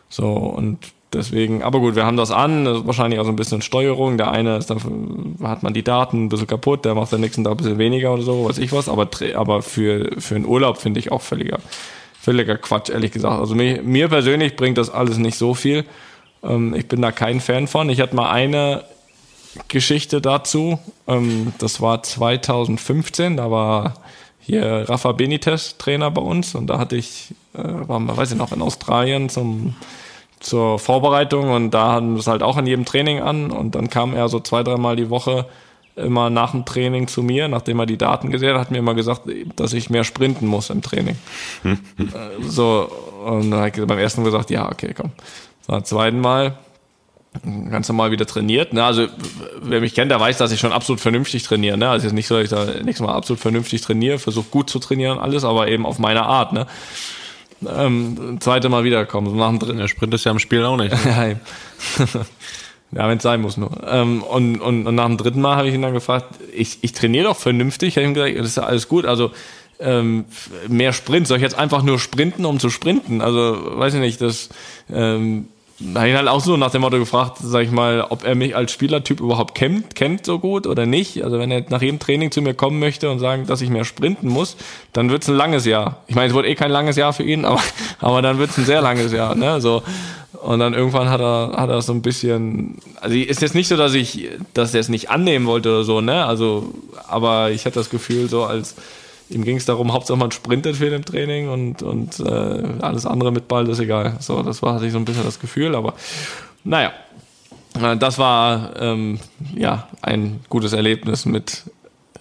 Speaker 4: So, und deswegen, aber gut, wir haben das an, das wahrscheinlich auch so ein bisschen Steuerung. Der eine ist dann, hat man die Daten ein bisschen kaputt, der macht den nächsten Tag ein bisschen weniger oder so, weiß ich was. Aber, aber für, für einen Urlaub finde ich auch völliger, völliger Quatsch, ehrlich gesagt. Also mir, mir persönlich bringt das alles nicht so viel. Ähm, ich bin da kein Fan von. Ich hatte mal eine Geschichte dazu. Ähm, das war 2015, da war hier Rafa Benitez Trainer bei uns und da hatte ich, äh, war, weiß ich noch, in Australien zum, zur Vorbereitung und da hatten wir es halt auch in jedem Training an und dann kam er so zwei, dreimal die Woche immer nach dem Training zu mir, nachdem er die Daten gesehen hat, hat mir immer gesagt, dass ich mehr sprinten muss im Training. Hm. Äh, so, und dann habe ich beim ersten gesagt, ja, okay, komm. Beim zweiten Mal ganz normal wieder trainiert. Ne? Also wer mich kennt, der weiß, dass ich schon absolut vernünftig trainiere. Ne? Also ist nicht so, dass ich da nächstes Mal absolut vernünftig trainiere, versuche gut zu trainieren alles, aber eben auf meine Art. Ne? Ähm, zweite Mal wiederkommen, so nach dem dritten.
Speaker 3: Der Sprint ist ja im Spiel auch nicht. Ne?
Speaker 4: ja, wenn es sein muss nur. Ähm, und, und, und nach dem dritten Mal habe ich ihn dann gefragt, ich, ich trainiere doch vernünftig. Ich habe ihm gesagt, das ist ja alles gut. Also ähm, mehr Sprint. Soll ich jetzt einfach nur sprinten, um zu sprinten? Also, weiß ich nicht, das ähm, habe ich halt auch so nach dem Motto gefragt, sag ich mal, ob er mich als Spielertyp überhaupt kennt, kennt so gut oder nicht. Also wenn er nach jedem Training zu mir kommen möchte und sagen, dass ich mehr sprinten muss, dann wird's ein langes Jahr. Ich meine, es wird eh kein langes Jahr für ihn, aber, aber dann wird's ein sehr langes Jahr. Ne? So. Und dann irgendwann hat er, hat er so ein bisschen, also ist jetzt nicht so, dass ich, dass er es nicht annehmen wollte oder so, ne? Also, aber ich hatte das Gefühl, so als ihm ging es darum, Hauptsache man sprintet viel im Training und, und äh, alles andere mit Ball ist egal. So, das war hatte ich so ein bisschen das Gefühl, aber naja, äh, das war ähm, ja ein gutes Erlebnis mit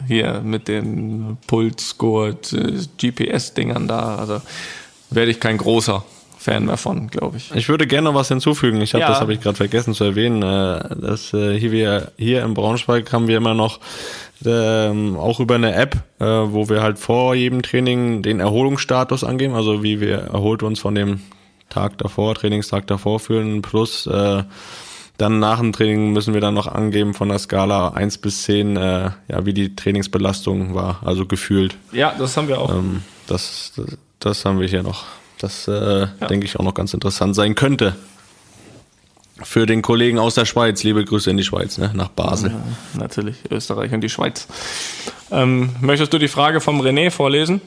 Speaker 4: hier mit den Pulsgurt, GPS-Dingern da. Also werde ich kein großer Fan mehr von, glaube ich.
Speaker 3: Ich würde gerne noch was hinzufügen. Ich habe ja. das habe ich gerade vergessen zu erwähnen. Äh, dass äh, hier wir hier im Braunschweig haben wir immer noch ähm, auch über eine App, äh, wo wir halt vor jedem Training den Erholungsstatus angeben, also wie wir erholt uns von dem Tag davor, Trainingstag davor fühlen, plus äh, dann nach dem Training müssen wir dann noch angeben von der Skala 1 bis 10, äh, ja, wie die Trainingsbelastung war, also gefühlt.
Speaker 4: Ja, das haben wir auch.
Speaker 3: Ähm, das, das, das haben wir hier noch. Das äh, ja. denke ich auch noch ganz interessant sein könnte. Für den Kollegen aus der Schweiz, liebe Grüße in die Schweiz, ne? nach Basel. Ja,
Speaker 4: natürlich, Österreich und die Schweiz. Ähm, möchtest du die Frage vom René vorlesen?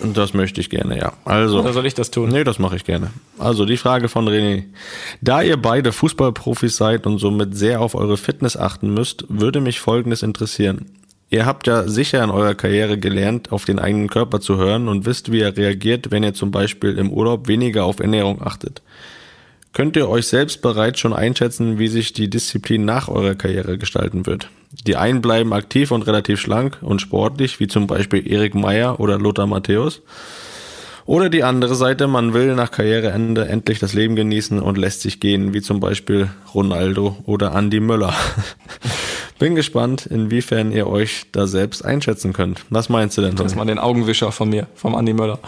Speaker 3: Das möchte ich gerne, ja. Also,
Speaker 4: Oder soll ich das tun?
Speaker 3: Nee, das mache ich gerne. Also die Frage von René. Da ihr beide Fußballprofis seid und somit sehr auf eure Fitness achten müsst, würde mich Folgendes interessieren. Ihr habt ja sicher in eurer Karriere gelernt, auf den eigenen Körper zu hören und wisst, wie er reagiert, wenn ihr zum Beispiel im Urlaub weniger auf Ernährung achtet. Könnt ihr euch selbst bereits schon einschätzen, wie sich die Disziplin nach eurer Karriere gestalten wird? Die einen bleiben aktiv und relativ schlank und sportlich, wie zum Beispiel Erik Meyer oder Lothar Matthäus. Oder die andere Seite, man will nach Karriereende endlich das Leben genießen und lässt sich gehen, wie zum Beispiel Ronaldo oder Andy Möller. Bin gespannt, inwiefern ihr euch da selbst einschätzen könnt. Was meinst du denn?
Speaker 4: Das ist mal den Augenwischer von mir, vom Andi Möller.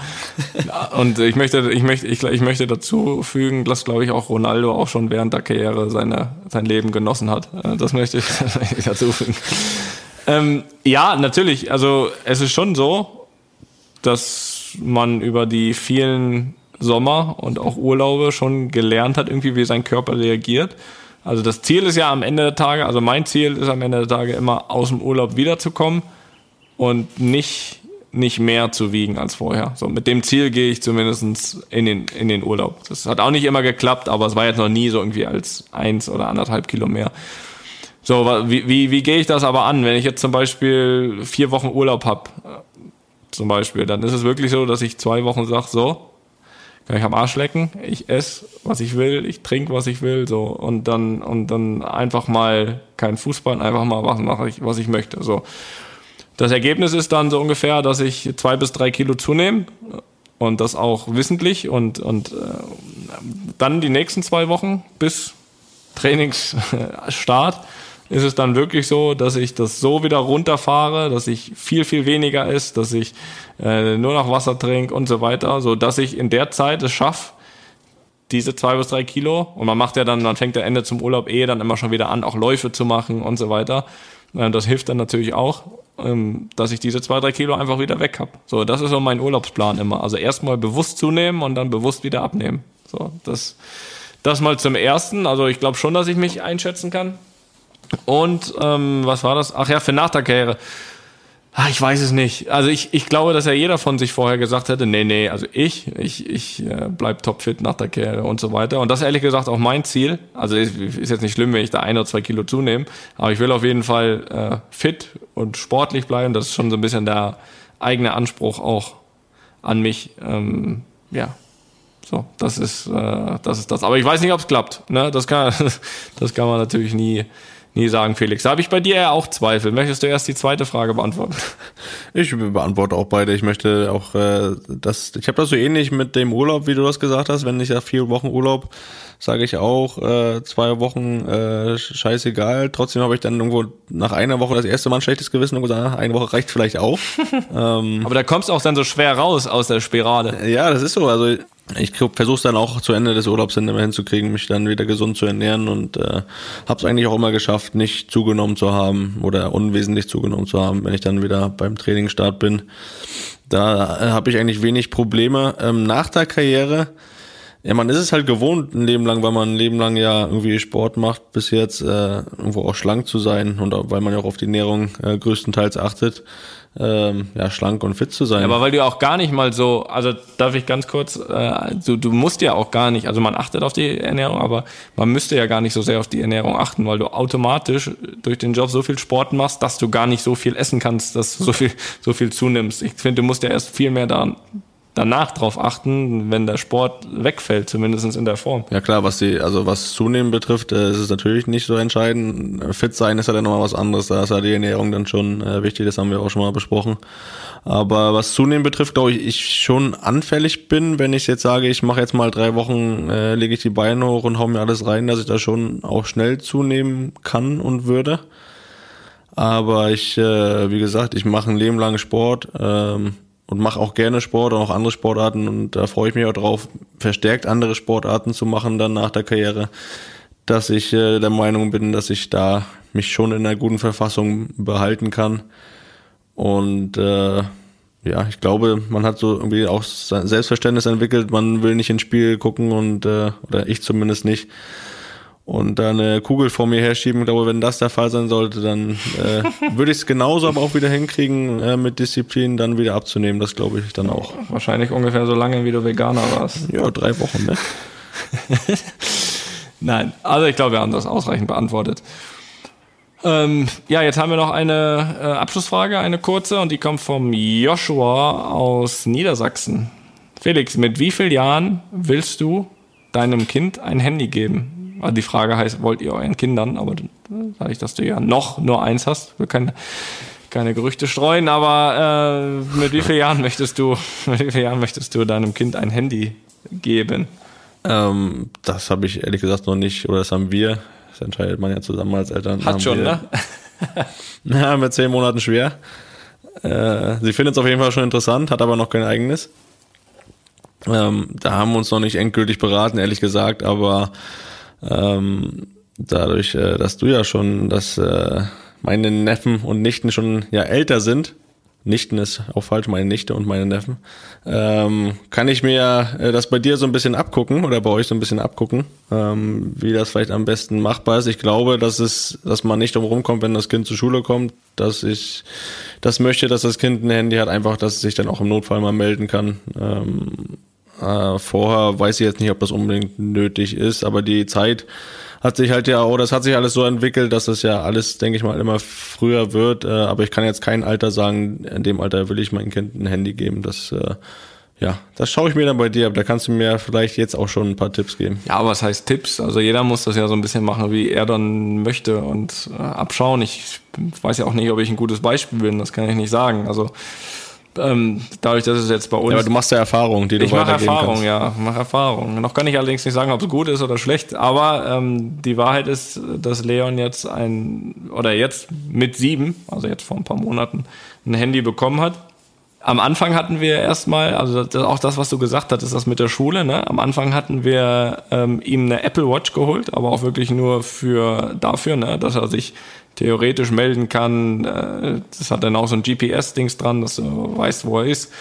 Speaker 4: und ich möchte, ich möchte, ich, ich möchte dazu fügen, dass glaube ich auch Ronaldo auch schon während der Karriere seine, sein Leben genossen hat. Äh, das möchte ich, dazu fügen. Ähm, ja, natürlich. Also es ist schon so, dass man über die vielen Sommer und auch Urlaube schon gelernt hat, irgendwie wie sein Körper reagiert. Also das Ziel ist ja am Ende der Tage, also mein Ziel ist am Ende der Tage immer aus dem Urlaub wiederzukommen und nicht nicht mehr zu wiegen als vorher. So mit dem Ziel gehe ich zumindest in den in den Urlaub. Das hat auch nicht immer geklappt, aber es war jetzt noch nie so irgendwie als eins oder anderthalb Kilo mehr. So, wie, wie, wie gehe ich das aber an? Wenn ich jetzt zum Beispiel vier Wochen Urlaub hab, zum Beispiel, dann ist es wirklich so, dass ich zwei Wochen sage, so, kann ich am Arsch lecken, ich esse, was ich will, ich trinke, was ich will, so und dann und dann einfach mal kein Fußball, einfach mal was mache ich, was ich möchte, so. Das Ergebnis ist dann so ungefähr, dass ich zwei bis drei Kilo zunehme und das auch wissentlich und und äh, dann die nächsten zwei Wochen bis Trainingsstart ist es dann wirklich so, dass ich das so wieder runterfahre, dass ich viel, viel weniger esse, dass ich äh, nur noch Wasser trinke und so weiter, so dass ich in der Zeit es schaffe, diese zwei bis drei Kilo und man macht ja dann, man fängt der Ende zum Urlaub eh dann immer schon wieder an, auch Läufe zu machen und so weiter. Äh, das hilft dann natürlich auch, ähm, dass ich diese zwei, drei Kilo einfach wieder weg habe. So, das ist so mein Urlaubsplan immer. Also erstmal bewusst zunehmen und dann bewusst wieder abnehmen. So, das, das mal zum ersten. Also ich glaube schon, dass ich mich einschätzen kann. Und ähm, was war das? Ach ja, für nach der Karriere. Ach, ich weiß es nicht. Also ich, ich glaube, dass ja jeder von sich vorher gesagt hätte, nee, nee, also ich, ich, ich äh, bleib topfit nach der Karriere und so weiter. Und das ist ehrlich gesagt auch mein Ziel. Also ist, ist jetzt nicht schlimm, wenn ich da ein oder zwei Kilo zunehme, aber ich will auf jeden Fall äh, fit und sportlich bleiben. Das ist schon so ein bisschen der eigene Anspruch auch an mich. Ähm, ja, so, das ist, äh, das ist das. Aber ich weiß nicht, ob es klappt. Ne? Das kann, das kann man natürlich nie nie sagen, Felix. Da habe ich bei dir ja auch Zweifel. Möchtest du erst die zweite Frage beantworten?
Speaker 3: Ich beantworte auch beide. Ich möchte auch äh, das, ich habe das so ähnlich mit dem Urlaub, wie du das gesagt hast. Wenn ich ja vier Wochen Urlaub, sage ich auch äh, zwei Wochen äh, scheißegal. Trotzdem habe ich dann irgendwo nach einer Woche das erste Mal ein schlechtes Gewissen und gesagt, eine Woche reicht vielleicht auch.
Speaker 4: ähm, Aber da kommst du auch dann so schwer raus aus der Spirale.
Speaker 3: Ja, das ist so. Also ich versuche es dann auch zu Ende des Urlaubs hin immer hinzukriegen, mich dann wieder gesund zu ernähren und äh, habe es eigentlich auch immer geschafft, nicht zugenommen zu haben oder unwesentlich zugenommen zu haben, wenn ich dann wieder beim Trainingsstart bin. Da äh, habe ich eigentlich wenig Probleme. Ähm, nach der Karriere, ja, man ist es halt gewohnt, ein Leben lang, weil man ein Leben lang ja irgendwie Sport macht, bis jetzt äh, irgendwo auch schlank zu sein und weil man ja auch auf die Ernährung äh, größtenteils achtet ähm, ja, schlank und fit zu sein.
Speaker 4: Ja, aber weil du auch gar nicht mal so, also darf ich ganz kurz, äh, du, du musst ja auch gar nicht, also man achtet auf die Ernährung, aber man müsste ja gar nicht so sehr auf die Ernährung achten, weil du automatisch durch den Job so viel Sport machst, dass du gar nicht so viel essen kannst, dass du so viel, so viel zunimmst. Ich finde, du musst ja erst viel mehr daran danach drauf achten, wenn der Sport wegfällt, zumindest in der Form.
Speaker 3: Ja klar, was die, also was Zunehmen betrifft, äh, ist es natürlich nicht so entscheidend. Fit sein ist ja dann nochmal was anderes, da ist ja die Ernährung dann schon äh, wichtig, das haben wir auch schon mal besprochen. Aber was Zunehmen betrifft, glaube ich, ich schon anfällig bin, wenn ich jetzt sage, ich mache jetzt mal drei Wochen, äh, lege ich die Beine hoch und hau mir alles rein, dass ich da schon auch schnell zunehmen kann und würde. Aber ich, äh, wie gesagt, ich mache ein Leben lang Sport. Ähm, und mache auch gerne Sport und auch andere Sportarten. Und da freue ich mich auch drauf, verstärkt andere Sportarten zu machen dann nach der Karriere, dass ich äh, der Meinung bin, dass ich da mich schon in einer guten Verfassung behalten kann. Und äh, ja, ich glaube, man hat so irgendwie auch Selbstverständnis entwickelt, man will nicht ins Spiel gucken und äh, oder ich zumindest nicht und da eine Kugel vor mir herschieben. Ich glaube, wenn das der Fall sein sollte, dann äh, würde ich es genauso aber auch wieder hinkriegen, äh, mit Disziplin dann wieder abzunehmen. Das glaube ich dann auch.
Speaker 4: Wahrscheinlich ungefähr so lange, wie du Veganer warst.
Speaker 3: Ja, drei Wochen, ne?
Speaker 4: Nein, also ich glaube, wir haben das ausreichend beantwortet. Ähm, ja, jetzt haben wir noch eine äh, Abschlussfrage, eine kurze, und die kommt vom Joshua aus Niedersachsen. Felix, mit wie vielen Jahren willst du deinem Kind ein Handy geben? Also die Frage heißt, wollt ihr euren Kindern, aber sage ich, dass du ja noch nur eins hast, will keine, keine Gerüchte streuen, aber äh, mit wie vielen Jahren möchtest du, mit wie vielen Jahren möchtest du deinem Kind ein Handy geben?
Speaker 3: Ähm, das habe ich ehrlich gesagt noch nicht, oder das haben wir. Das entscheidet man ja zusammen als Eltern.
Speaker 4: Hat schon, wir,
Speaker 3: ne? ja, mit zehn Monaten schwer. Äh, sie findet es auf jeden Fall schon interessant, hat aber noch kein eigenes. Ähm, da haben wir uns noch nicht endgültig beraten, ehrlich gesagt, aber ähm, dadurch, äh, dass du ja schon, dass äh, meine Neffen und Nichten schon ja älter sind, Nichten ist auch falsch, meine Nichte und meine Neffen, ähm, kann ich mir äh, das bei dir so ein bisschen abgucken oder bei euch so ein bisschen abgucken, ähm, wie das vielleicht am besten machbar ist. Ich glaube, dass es, dass man nicht drum rumkommt, wenn das Kind zur Schule kommt, dass ich das möchte, dass das Kind ein Handy hat, einfach, dass es sich dann auch im Notfall mal melden kann. Ähm, äh, vorher weiß ich jetzt nicht, ob das unbedingt nötig ist, aber die Zeit hat sich halt ja, oder es hat sich alles so entwickelt, dass es ja alles, denke ich mal, immer früher wird. Äh, aber ich kann jetzt kein Alter sagen, in dem Alter will ich meinem Kind ein Handy geben. Das äh, ja, das schaue ich mir dann bei dir, aber da kannst du mir vielleicht jetzt auch schon ein paar Tipps geben.
Speaker 4: Ja, was heißt Tipps? Also jeder muss das ja so ein bisschen machen, wie er dann möchte und äh, abschauen. Ich weiß ja auch nicht, ob ich ein gutes Beispiel bin, das kann ich nicht sagen. Also ähm, dadurch, dass es jetzt bei uns.
Speaker 3: Ja, aber du machst ja Erfahrung, die du
Speaker 4: ich mache Erfahrung, kannst. ja, mache Erfahrung. Noch kann ich allerdings nicht sagen, ob es gut ist oder schlecht. Aber ähm, die Wahrheit ist, dass Leon jetzt ein oder jetzt mit sieben, also jetzt vor ein paar Monaten, ein Handy bekommen hat. Am Anfang hatten wir erstmal, also das, auch das, was du gesagt hast, ist das mit der Schule. Ne? Am Anfang hatten wir ähm, ihm eine Apple Watch geholt, aber auch wirklich nur für dafür, ne? dass er sich theoretisch melden kann. Äh, das hat dann auch so ein GPS-Dings dran, dass du weißt, wo er ist,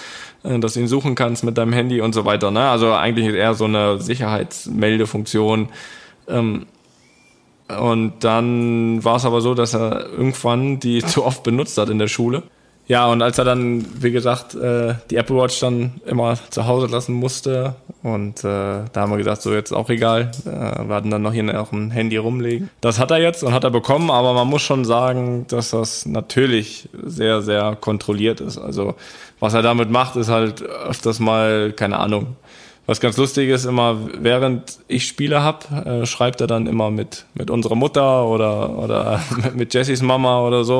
Speaker 4: äh, dass du ihn suchen kannst mit deinem Handy und so weiter. Ne? Also eigentlich ist eher so eine Sicherheitsmeldefunktion. Ähm, und dann war es aber so, dass er irgendwann die zu oft benutzt hat in der Schule. Ja, und als er dann, wie gesagt, äh, die Apple Watch dann immer zu Hause lassen musste und äh, da haben wir gesagt, so jetzt auch egal, äh, wir hatten dann noch hier noch ein Handy rumlegen. Das hat er jetzt und hat er bekommen, aber man muss schon sagen, dass das natürlich sehr, sehr kontrolliert ist. Also was er damit macht, ist halt öfters mal, keine Ahnung, was ganz lustig ist, immer während ich Spiele hab, äh, schreibt er dann immer mit, mit unserer Mutter oder, oder mit Jessys Mama oder so.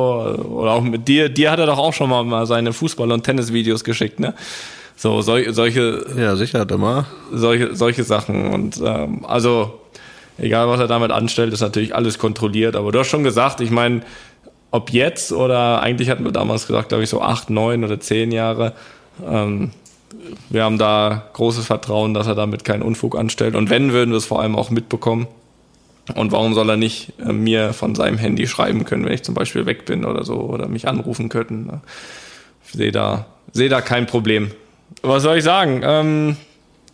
Speaker 4: Oder auch mit dir. Dir hat er doch auch schon mal seine Fußball- und Tennisvideos geschickt, ne? So, sol solche.
Speaker 3: Ja, sicher, hat immer.
Speaker 4: Solche, solche Sachen. Und ähm, also, egal was er damit anstellt, ist natürlich alles kontrolliert. Aber du hast schon gesagt, ich meine, ob jetzt oder eigentlich hatten wir damals gesagt, glaube ich, so acht, neun oder zehn Jahre. Ähm, wir haben da großes Vertrauen, dass er damit keinen Unfug anstellt. Und wenn, würden wir es vor allem auch mitbekommen. Und warum soll er nicht äh, mir von seinem Handy schreiben können, wenn ich zum Beispiel weg bin oder so oder mich anrufen könnten? Ich sehe da, sehe da kein Problem. Was soll ich sagen? Ähm,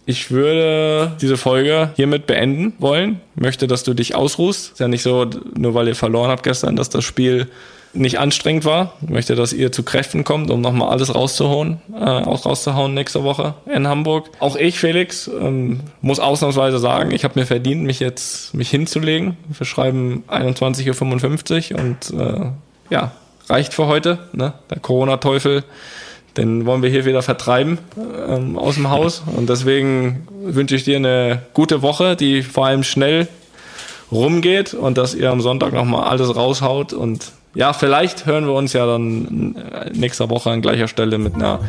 Speaker 4: ich würde diese Folge hiermit beenden wollen. Möchte, dass du dich ausruhst. Ist ja nicht so, nur weil ihr verloren habt gestern, dass das Spiel nicht anstrengend war. Ich möchte, dass ihr zu Kräften kommt, um nochmal alles rauszuhauen, äh, auch rauszuhauen nächste Woche in Hamburg. Auch ich, Felix, ähm, muss ausnahmsweise sagen, ich habe mir verdient, mich jetzt mich hinzulegen. Wir schreiben 21.55 Uhr und äh, ja, reicht für heute. Ne? Der Corona-Teufel, den wollen wir hier wieder vertreiben ähm, aus dem Haus. Und deswegen wünsche ich dir eine gute Woche, die vor allem schnell rumgeht und dass ihr am Sonntag nochmal alles raushaut und ja, vielleicht hören wir uns ja dann nächste Woche an gleicher Stelle mit einer,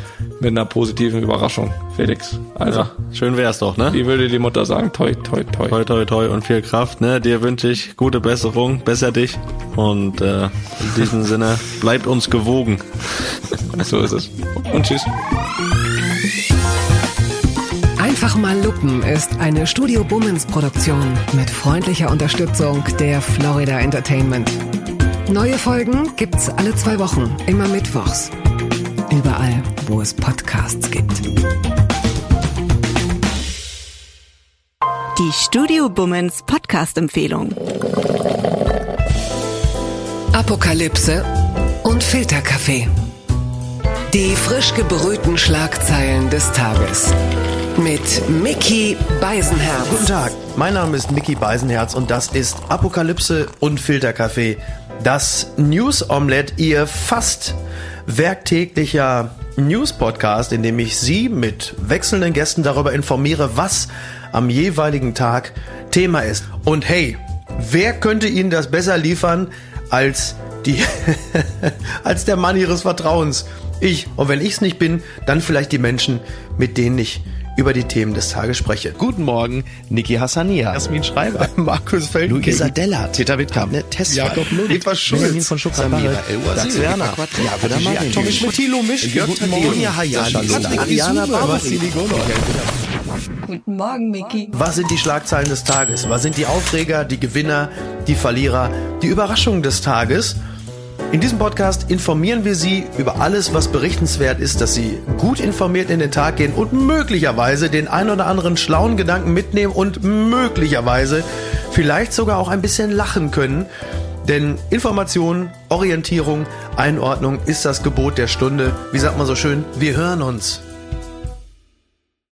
Speaker 4: mit einer positiven Überraschung, Felix.
Speaker 3: Also, ja, schön wär's doch, ne?
Speaker 4: Wie würde die Mutter sagen? Toi, toi, toi.
Speaker 3: Toi, toi, toi und viel Kraft, ne? Dir wünsche ich gute Besserung, besser dich. Und äh, in diesem Sinne, bleibt uns gewogen.
Speaker 4: so ist es. Und tschüss.
Speaker 2: Einfach mal Lupen ist eine Studio Bummens Produktion mit freundlicher Unterstützung der Florida Entertainment. Neue Folgen gibt's alle zwei Wochen, immer mittwochs. Überall, wo es Podcasts gibt.
Speaker 5: Die Studio Bummens Podcast-Empfehlung.
Speaker 2: Apokalypse und Filterkaffee. Die frisch gebrühten Schlagzeilen des Tages. Mit Mickey Beisenherz.
Speaker 6: Guten Tag, mein Name ist Mickey Beisenherz und das ist Apokalypse und Filterkaffee das News Omelette, ihr fast werktäglicher News-Podcast, in dem ich Sie mit wechselnden Gästen darüber informiere, was am jeweiligen Tag Thema ist. Und hey, wer könnte Ihnen das besser liefern als die, als der Mann Ihres Vertrauens? Ich. Und wenn ich es nicht bin, dann vielleicht die Menschen, mit denen ich über die Themen des Tages spreche.
Speaker 7: Guten Morgen, Niki Hassania,
Speaker 6: Jasmin Schreiber, Markus Feld,
Speaker 7: Luisa Dellert,
Speaker 6: Peter Wittkamp,
Speaker 7: ne,
Speaker 6: Jakob Lund,
Speaker 7: Eva Schulz, von Samira
Speaker 6: Dax Werner,
Speaker 7: Jakob Martin,
Speaker 6: Tommy Schmidt, Thilo Misch,
Speaker 7: Guten Morgen,
Speaker 6: Ariana
Speaker 8: Guten Morgen, Miki.
Speaker 6: Was sind die Schlagzeilen des Tages? Was sind die Aufreger, die Gewinner, die Verlierer, die Überraschungen des Tages? In diesem Podcast informieren wir Sie über alles, was berichtenswert ist, dass Sie gut informiert in den Tag gehen und möglicherweise den ein oder anderen schlauen Gedanken mitnehmen und möglicherweise vielleicht sogar auch ein bisschen lachen können. Denn Information, Orientierung, Einordnung ist das Gebot der Stunde. Wie sagt man so schön? Wir hören uns.